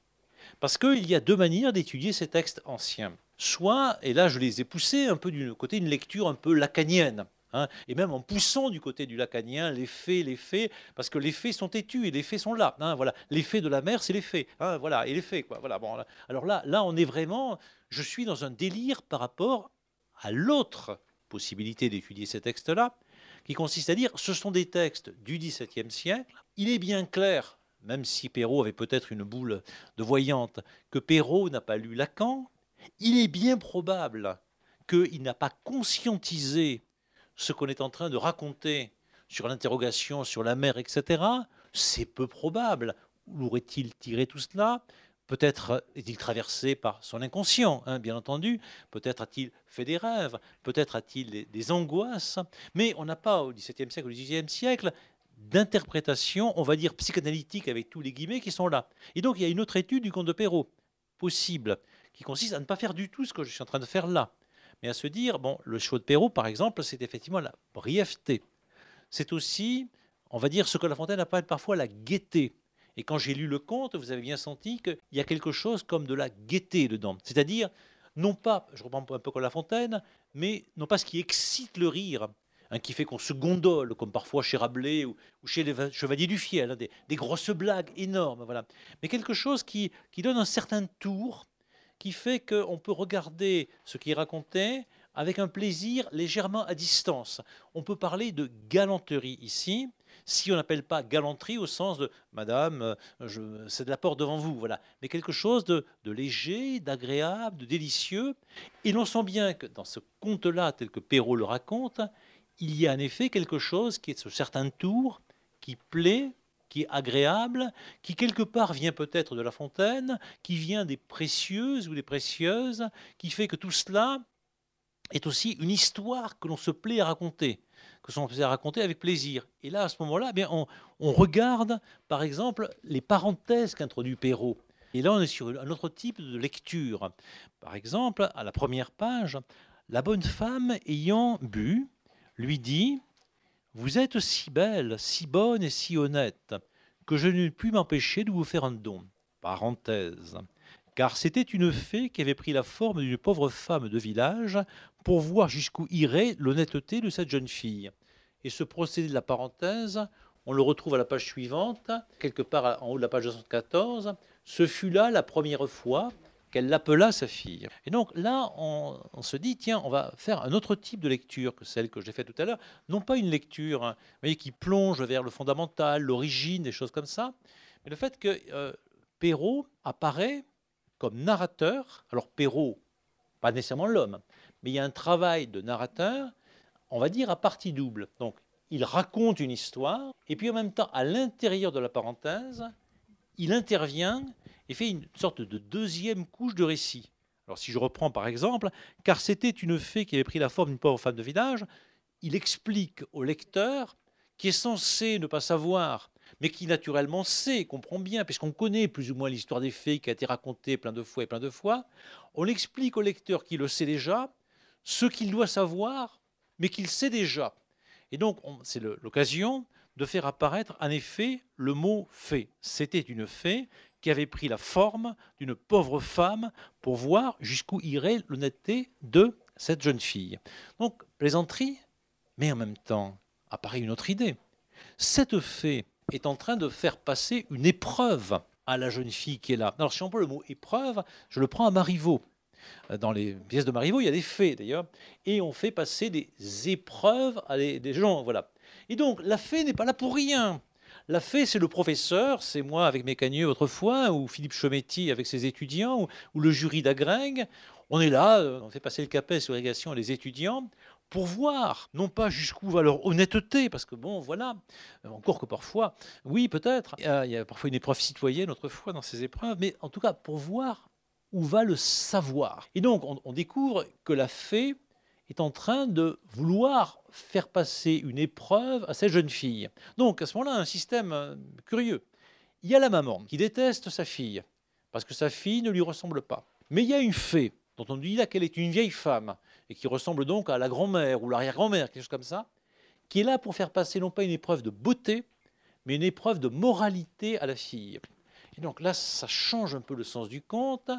Parce qu'il y a deux manières d'étudier ces textes anciens. Soit, et là je les ai poussés un peu du côté d'une lecture un peu lacanienne, hein, et même en poussant du côté du lacanien les faits, les faits, parce que les faits sont têtus et les faits sont là. Hein, voilà, les faits de la mer, c'est les faits, hein, voilà, et les faits, quoi. Voilà, bon, alors là, là, on est vraiment, je suis dans un délire par rapport à l'autre possibilité d'étudier ces textes-là, qui consiste à dire ce sont des textes du XVIIe siècle. Il est bien clair même si Perrault avait peut-être une boule de voyante, que Perrault n'a pas lu Lacan, il est bien probable qu'il n'a pas conscientisé ce qu'on est en train de raconter sur l'interrogation sur la mer, etc. C'est peu probable. Où aurait-il tiré tout cela? Peut-être est-il traversé par son inconscient, hein, bien entendu. Peut-être a-t-il fait des rêves. Peut-être a-t-il des, angoisses. Mais on n'a pas au XVIIe siècle, au XVIIIe siècle, d'interprétation, on va dire psychanalytique avec tous les guillemets qui sont là. Et donc il y a une autre étude du conte de Perrault, possible, qui consiste à ne pas faire du tout ce que je suis en train de faire là, mais à se dire, bon, le choix de Perrault, par exemple, c'est effectivement la brièveté. C'est aussi, on va dire, ce que La Fontaine appelle parfois la gaieté. Et quand j'ai lu le conte, vous avez bien senti qu'il y a quelque chose comme de la gaieté dedans. C'est-à-dire, non pas, je reprends un peu comme La Fontaine, mais non pas ce qui excite le rire, Hein, qui fait qu'on se gondole, comme parfois chez Rabelais ou, chez les Chevaliers du Fiel, hein, des, grosses blagues énormes, voilà. Mais quelque chose qui donne un certain tour, qui fait qu'on peut regarder ce qui est raconté avec un plaisir légèrement à distance. On peut parler de galanterie ici, si on n'appelle pas galanterie au sens de Madame, c'est de la porte devant vous, voilà, mais quelque chose de, de léger, d'agréable, de délicieux. Et l'on sent bien que dans ce conte-là, tel que Perrault le raconte, il y a en effet quelque chose qui est ce certain tour, qui plaît, qui est agréable, qui quelque part vient peut-être de la fontaine, qui vient des précieuses ou des précieuses, qui fait que tout cela est aussi une histoire que l'on se plaît à raconter, que l'on se plaît à raconter avec plaisir. Et là, à ce moment-là, eh on, on, regarde, par exemple, les parenthèses qu'introduit Perrault. Et là, on est sur un autre type de lecture. Par exemple, à la première page, la bonne femme ayant bu, lui dit Vous êtes si belle, si bonne et si honnête, que je ne puis m'empêcher de vous faire un don. Parenthèse. Car c'était une fée qui avait pris la forme d'une pauvre femme de village pour voir jusqu'où irait l'honnêteté de cette jeune fille. Et ce procédé de la parenthèse, on le retrouve à la page suivante, quelque part en haut de la page 74. Ce fut là la première fois qu'elle l'appela sa fille. Et donc là, on, se dit, tiens, on va faire un autre type de lecture que celle que j'ai faite tout à l'heure. Non pas une lecture hein, voyez, qui plonge vers le fondamental, l'origine, des choses comme ça, mais le fait que euh, Perrault apparaît comme narrateur. Alors Perrault, pas nécessairement l'homme, mais il y a un travail de narrateur, on va dire à partie double. Donc il raconte une histoire, et puis en même temps, à l'intérieur de la parenthèse, il intervient et fait une sorte de deuxième couche de récit. Alors si je reprends par exemple, car c'était une fée qui avait pris la forme d'une pauvre femme de village, il explique au lecteur qui est censé ne pas savoir, mais qui naturellement sait, comprend bien, puisqu'on connaît plus ou moins l'histoire des fées qui a été racontée plein de fois et plein de fois, on explique au lecteur qui le sait déjà, ce qu'il doit savoir, mais qu'il sait déjà. Et donc, c'est l'occasion de faire apparaître en effet le mot fée. C'était une fée qui avait pris la forme d'une pauvre femme pour voir jusqu'où irait l'honnêteté de cette jeune fille. Donc, plaisanterie, mais en même temps, apparaît une autre idée. Cette fée est en train de faire passer une épreuve à la jeune fille qui est là. Alors, si on prend le mot épreuve, je le prends à Marivaux. Dans les pièces de Marivaux, il y a des fées d'ailleurs, et on fait passer des épreuves à des, des gens. Voilà. Et donc, la fée n'est pas là pour rien. La fée, c'est le professeur, c'est moi avec mes cagneux autrefois, ou Philippe Chometti avec ses étudiants, ou, le jury d'Agringue. On est là, euh, on fait passer le capet sur l'irrigation les étudiants pour voir, non pas jusqu'où va leur honnêteté, parce que bon, voilà, euh, encore que parfois, oui, peut-être, il y a parfois une épreuve citoyenne autrefois dans ces épreuves, mais en tout cas pour voir où va le savoir. Et donc, on découvre que la fée est en train de vouloir faire passer une épreuve à cette jeune fille. Donc à ce moment-là, un système euh, curieux. Il y a la maman qui déteste sa fille parce que sa fille ne lui ressemble pas. Mais il y a une fée dont on dit là qu'elle est une vieille femme et qui ressemble donc à la grand-mère ou l'arrière-grand-mère, quelque chose comme ça, qui est là pour faire passer non pas une épreuve de beauté, mais une épreuve de moralité à la fille. Et donc là, ça change un peu le sens du conte.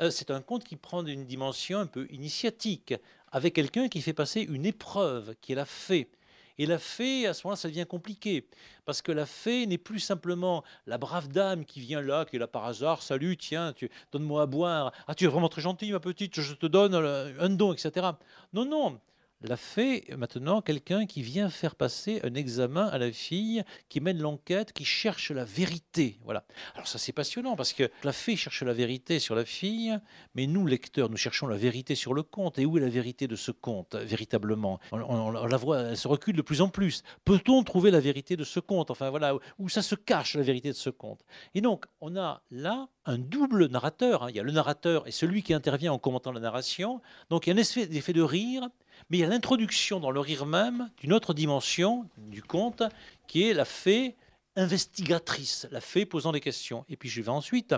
Euh, c'est un conte qui prend une dimension un peu initiatique, avec quelqu'un qui fait passer une épreuve, qui est la fée. Et la fée, à ce moment-là, ça devient compliqué. Parce que la fée n'est plus simplement la brave dame qui vient là, qui est là par hasard, salut, tiens, tu, donne-moi à boire. Ah, tu es vraiment très gentille, ma petite, je te donne un don, etc. Non, non, la fée maintenant quelqu'un qui vient faire passer un examen à la fille, qui mène l'enquête, qui cherche la vérité. Voilà. Alors ça c'est passionnant parce que la fée cherche la vérité sur la fille, mais nous lecteurs nous cherchons la vérité sur le conte. Et où est la vérité de ce conte véritablement? La voit, elle se recule de plus en plus. Peut-on trouver la vérité de ce conte? Enfin voilà, où ça se cache la vérité de ce conte. Et donc on a là un double narrateur. Hein. Il y a le narrateur et celui qui intervient en commentant la narration. Donc il y a un effet de rire mais il y a l'introduction dans le rire même d'une autre dimension du conte, qui est la fée investigatrice, la fée posant des questions. Et puis je vais ensuite.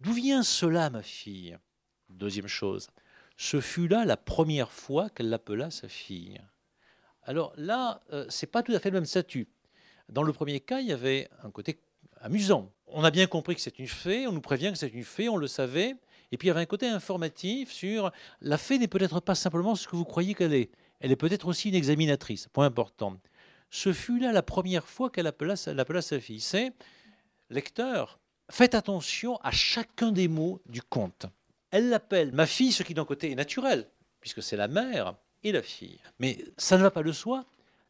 D'où vient cela, ma fille? Deuxième chose. Ce fut là la première fois qu'elle l'appela sa fille. Alors là, euh, c'est pas tout à fait le même statut. Dans le premier cas, il y avait un côté amusant. On a bien compris que c'est une fée, on nous prévient que c'est une fée, on le savait, et puis il y avait un côté informatif sur la fée n'est peut-être pas simplement ce que vous croyez qu'elle est. Elle est peut-être aussi une examinatrice. Point important. Ce fut là la première fois qu'elle appela, sa fille. C'est, lecteur, faites attention à chacun des mots du conte. Elle l'appelle ma fille, ce qui d'un côté est naturel, puisque c'est la mère et la fille. Mais ça ne va pas de soi.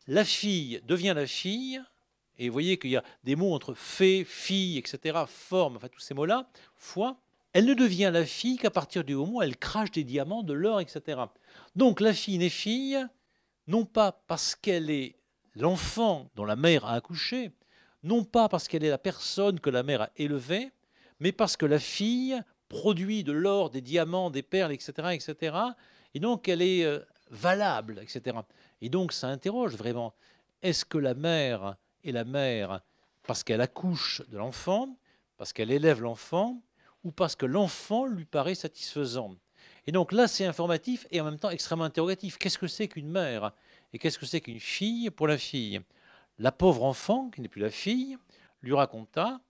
La fille devient la fille, et vous voyez qu'il y a des mots entre fée, fille, etc., forme, enfin tous ces mots-là, foi, elle ne devient la fille qu'à partir du moment où elle crache des diamants, de l'or, etc. Donc la fille n'est fille, non pas parce qu'elle est l'enfant dont la mère a accouché, non pas parce qu'elle est la personne que la mère a élevée, mais parce que la fille produit de l'or, des diamants, des perles, etc., etc. Et donc elle est euh, valable, etc. Et donc ça interroge vraiment. Est-ce que la mère est la mère parce qu'elle accouche de l'enfant, parce qu'elle élève l'enfant, ou parce que l'enfant lui paraît satisfaisant. Et donc là, c'est informatif et en même temps extrêmement interrogatif. Qu'est-ce que c'est qu'une mère Et qu'est-ce que c'est qu'une fille pour la fille? La pauvre enfant, qui n'est plus la fille, lui raconta,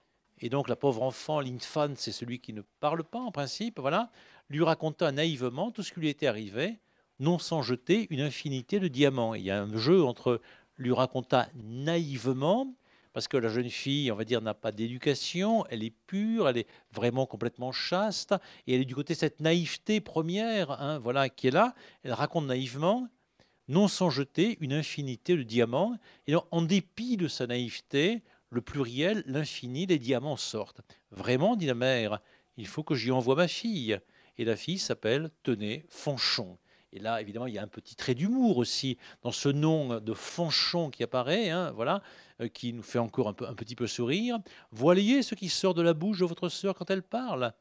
et donc la pauvre enfant, l'infant, c'est celui qui ne parle pas en principe, voilà, lui raconta naïvement tout ce qui lui était arrivé, non sans jeter une infinité de diamants. il y a un jeu entre lui raconta naïvement parce que la jeune fille, on va dire, n'a pas d'éducation, elle est pure, elle est vraiment complètement chaste, et elle est du côté de cette naïveté première, hein, voilà, qui est là. Elle raconte naïvement, non sans jeter une infinité de diamants, et en dépit de sa naïveté, le pluriel, l'infini, les diamants sortent. Vraiment, dit la mère, il faut que j'y envoie ma fille. Et la fille s'appelle, tenez, Fanchon. Et là, évidemment, il y a un petit trait d'humour aussi dans ce nom de Fanchon qui apparaît, hein, voilà, euh, qui nous fait encore un, petit peu sourire. Voyez ce qui sort de la bouche de votre sœur quand elle parle.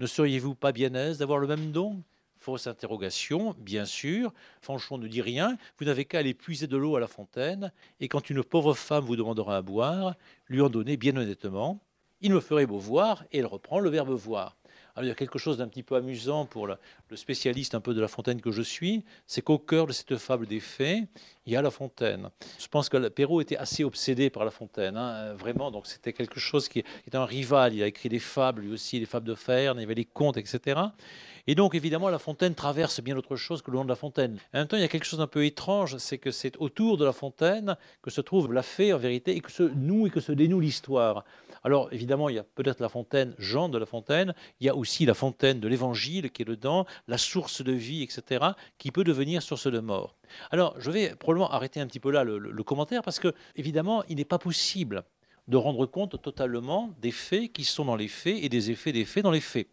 Ne seriez-vous pas bien aise d'avoir le même don Fausse interrogation, bien sûr. Fanchon ne dit rien. Vous n'avez qu'à aller puiser de l'eau à la fontaine, et quand une pauvre femme vous demandera à boire, lui en donner bien honnêtement. Il me ferait beau voir, et elle reprend le verbe voir. Alors, il y a quelque chose d'un petit peu amusant pour le, spécialiste un peu de La Fontaine que je suis, c'est qu'au cœur de cette fable des fées, il y a La Fontaine. Je pense que Perrault était assez obsédé par La Fontaine, hein, vraiment. Donc c'était quelque chose qui, était un rival. Il a écrit des fables, lui aussi, les fables de Ferne, il y avait les contes, etc. Et donc, évidemment, La Fontaine traverse bien autre chose que le nom de La Fontaine. En même temps, il y a quelque chose d'un peu étrange, c'est que c'est autour de La Fontaine que se trouve la fée, en vérité, et que se noue et que se dénoue l'histoire. Alors, évidemment, il y a peut-être La Fontaine, Jean de La Fontaine, il y a aussi La Fontaine de l'Évangile qui est dedans, la source de vie, etc., qui peut devenir source de mort. Alors, je vais probablement arrêter un petit peu là le, le commentaire, parce que, évidemment, il n'est pas possible de rendre compte totalement des faits qui sont dans les faits et des effets des faits dans les faits.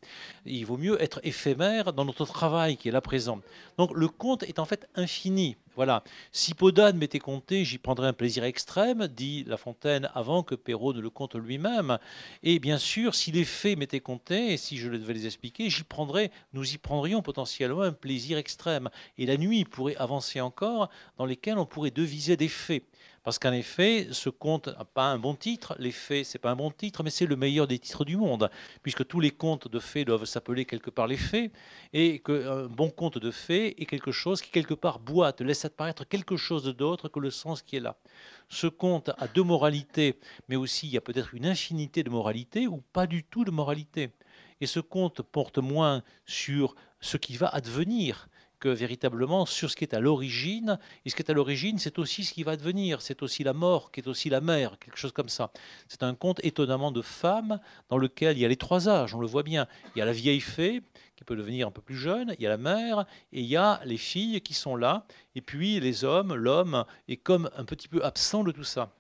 Il vaut mieux être éphémère dans notre travail qui est là présent. Donc le compte est en fait infini. Voilà. Si Podane m'était compté, j'y prendrais un plaisir extrême, dit La Fontaine avant que Perrault ne le compte lui-même. Et bien sûr, si les faits m'étaient comptés et si je devais les expliquer, j'y prendrais, nous y prendrions potentiellement un plaisir extrême. Et la nuit pourrait avancer encore dans lesquelles on pourrait deviser des faits. Parce qu'en effet, ce conte n'a pas un bon titre. Les fées, c'est pas un bon titre, mais c'est le meilleur des titres du monde, puisque tous les contes de fées doivent s'appeler quelque part les fées, et qu'un bon conte de fées est quelque chose qui quelque part boite, laisse apparaître quelque chose d'autre que le sens qui est là. Ce conte a deux moralités, mais aussi il y a peut-être une infinité de moralités ou pas du tout de moralité. Et ce conte porte moins sur ce qui va advenir que véritablement sur ce qui est à l'origine. Et ce qui est à l'origine, c'est aussi ce qui va devenir. C'est aussi la mort, qui est aussi la mère, quelque chose comme ça. C'est un conte étonnamment de femmes dans lequel il y a les trois âges, on le voit bien. Il y a la vieille fée qui peut devenir un peu plus jeune, il y a la mère, et il y a les filles qui sont là, et puis les hommes, l'homme est comme un petit peu absent de tout ça.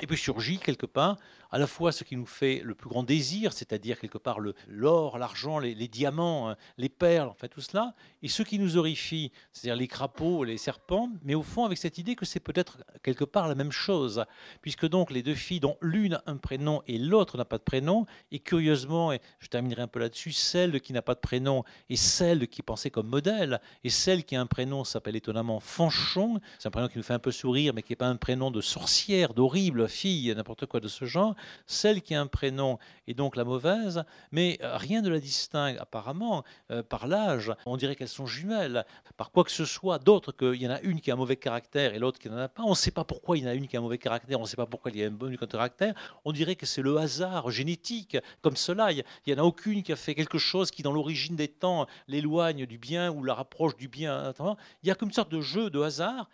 Et puis surgit quelque part à la fois ce qui nous fait le plus grand désir, c'est-à-dire quelque part l'or, l'argent, les, diamants, hein, les perles, enfin tout cela, et ce qui nous horrifie, c'est-à-dire les crapauds, les serpents, mais au fond avec cette idée que c'est peut-être quelque part la même chose, puisque donc les deux filles dont l'une a un prénom et l'autre n'a pas de prénom, et curieusement, et je terminerai un peu là-dessus, celle qui n'a pas de prénom et celle qui pensée comme modèle, et celle qui a un prénom s'appelle étonnamment Fanchon, c'est un prénom qui nous fait un peu sourire, mais qui n'est pas un prénom de sorcière, d'horrible fille, n'importe quoi de ce genre, celle qui a un prénom est donc la mauvaise, mais euh, rien ne la distingue apparemment euh, par l'âge. On dirait qu'elles sont jumelles, par quoi que ce soit d'autre qu'il y en a une qui a un mauvais caractère et l'autre qui n'en a pas. On ne sait pas pourquoi il y en a une qui a un mauvais caractère, on ne sait pas pourquoi il y a un bon caractère. On dirait que c'est le hasard génétique, comme cela. Il n'y en a aucune qui a fait quelque chose qui, dans l'origine des temps, l'éloigne du bien ou la rapproche du bien. Il y a comme une sorte de jeu de hasard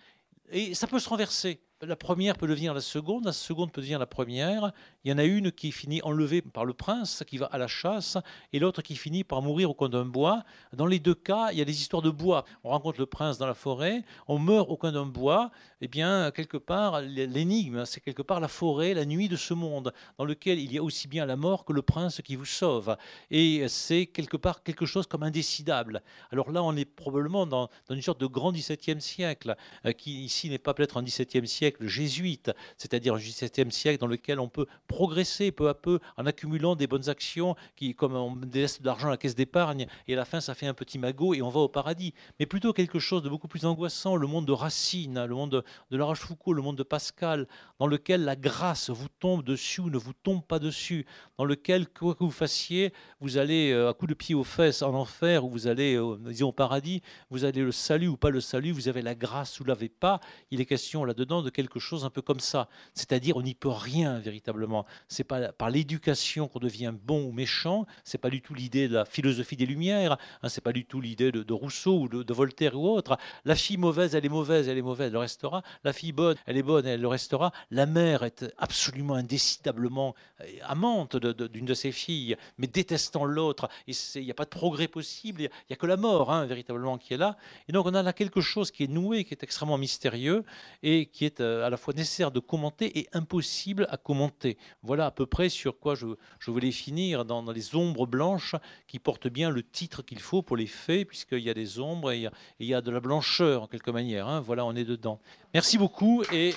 et ça peut se renverser la première peut devenir la seconde, la seconde peut devenir la première. Il y en a une qui finit enlevée par le prince, qui va à la chasse, et l'autre qui finit par mourir au coin d'un bois. Dans les deux cas, il y a des histoires de bois. On rencontre le prince dans la forêt, on meurt au coin d'un bois. Eh bien, quelque part, l'énigme, c'est quelque part la forêt, la nuit de ce monde, dans lequel il y a aussi bien la mort que le prince qui vous sauve. Et c'est quelque part quelque chose comme indécidable. Alors là, on est probablement dans, une sorte de grand XVIIe siècle, euh, qui ici n'est pas peut-être un XVIIe siècle jésuite, c'est-à-dire un XVIIe siècle dans lequel on peut progresser peu à peu en accumulant des bonnes actions, qui, comme on délaisse de l'argent à la caisse d'épargne, et à la fin ça fait un petit magot et on va au paradis. Mais plutôt quelque chose de beaucoup plus angoissant, le monde de Racine, le monde de, de Rochefoucauld, le monde de Pascal, dans lequel la grâce vous tombe dessus ou ne vous tombe pas dessus, dans lequel, quoi que vous fassiez, vous allez euh, à coup de pied aux fesses en enfer, ou vous allez, euh, disons, au paradis, vous allez le salut ou pas le salut, vous avez la grâce ou l'avez pas. Il est question là-dedans de quelque chose un peu comme ça. C'est-à-dire, on n'y peut rien véritablement. C'est pas par l'éducation qu'on devient bon ou méchant. C'est pas du tout l'idée de la philosophie des Lumières. Hein, c'est pas du tout l'idée de, Rousseau ou de, Voltaire ou autre. La fille mauvaise, elle est mauvaise, elle est mauvaise, elle le restera. La fille bonne, elle est bonne, elle le restera. La mère est absolument indécidablement euh, amante d'une de, ses filles, mais détestant l'autre. Il n'y a pas de progrès possible. Il n'y a, que la mort, hein, véritablement, qui est là. Et donc, on a là quelque chose qui est noué, qui est extrêmement mystérieux et qui est euh, à la fois nécessaire de commenter et impossible à commenter. Voilà à peu près sur quoi je, voulais finir dans, les ombres blanches qui portent bien le titre qu'il faut pour les faits, puisqu'il y a des ombres et il y a, de la blancheur en quelque manière. Hein. Voilà, on est dedans. Merci beaucoup et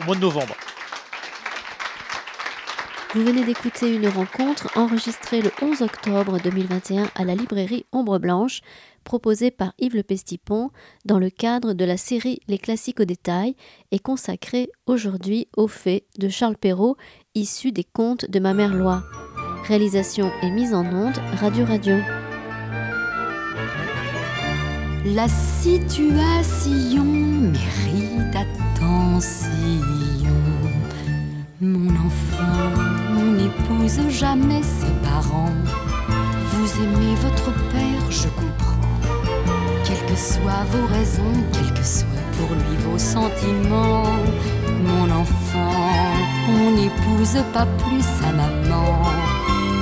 au mois de novembre. Vous venez d'écouter une rencontre enregistrée le 11 octobre 2021 à la librairie Ombre Blanche proposé par Yves Le Pestipon dans le cadre de la série Les classiques au détail et consacré aujourd'hui aux faits de Charles Perrault issus des contes de ma mère Loi. Réalisation et mise en onde Radio Radio. La situation mérite attention. Mon enfant n'épouse jamais ses parents. Vous aimez votre père, je comprends soient vos raisons, quels que soient pour lui vos sentiments, mon enfant, on n'épouse pas plus sa maman.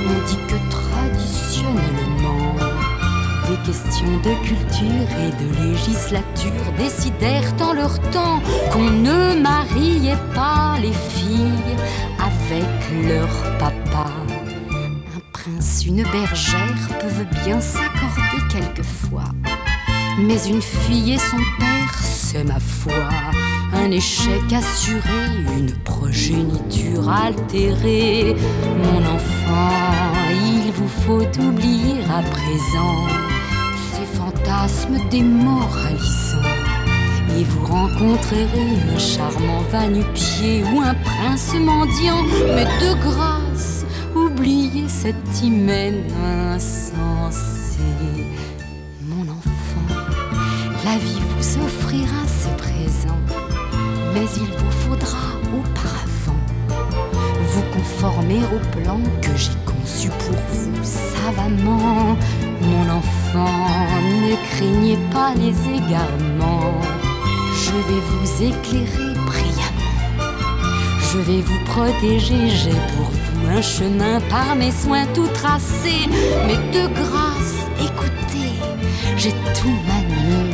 On dit que traditionnellement, des questions de culture et de législature décidèrent en leur temps qu'on ne mariait pas les filles avec leur papa. Un prince, une bergère peuvent bien s'accorder quelquefois mais une fille et son père, c'est ma foi. Un échec assuré, une progéniture altérée. Mon enfant, il vous faut oublier à présent ces fantasmes démoralisants. et vous rencontrerez un charmant va-nu-pied ou un prince mendiant. Mais de grâce, oubliez cet hymen insensé. La vie vous offrira ses présents, mais il vous faudra auparavant vous conformer au plan que j'ai conçu pour vous savamment. Mon enfant, ne craignez pas les égarements. Je vais vous éclairer brillamment. Je vais vous protéger, j'ai pour vous un chemin par mes soins tout tracé. Mais de grâce, écoutez, j'ai tout manié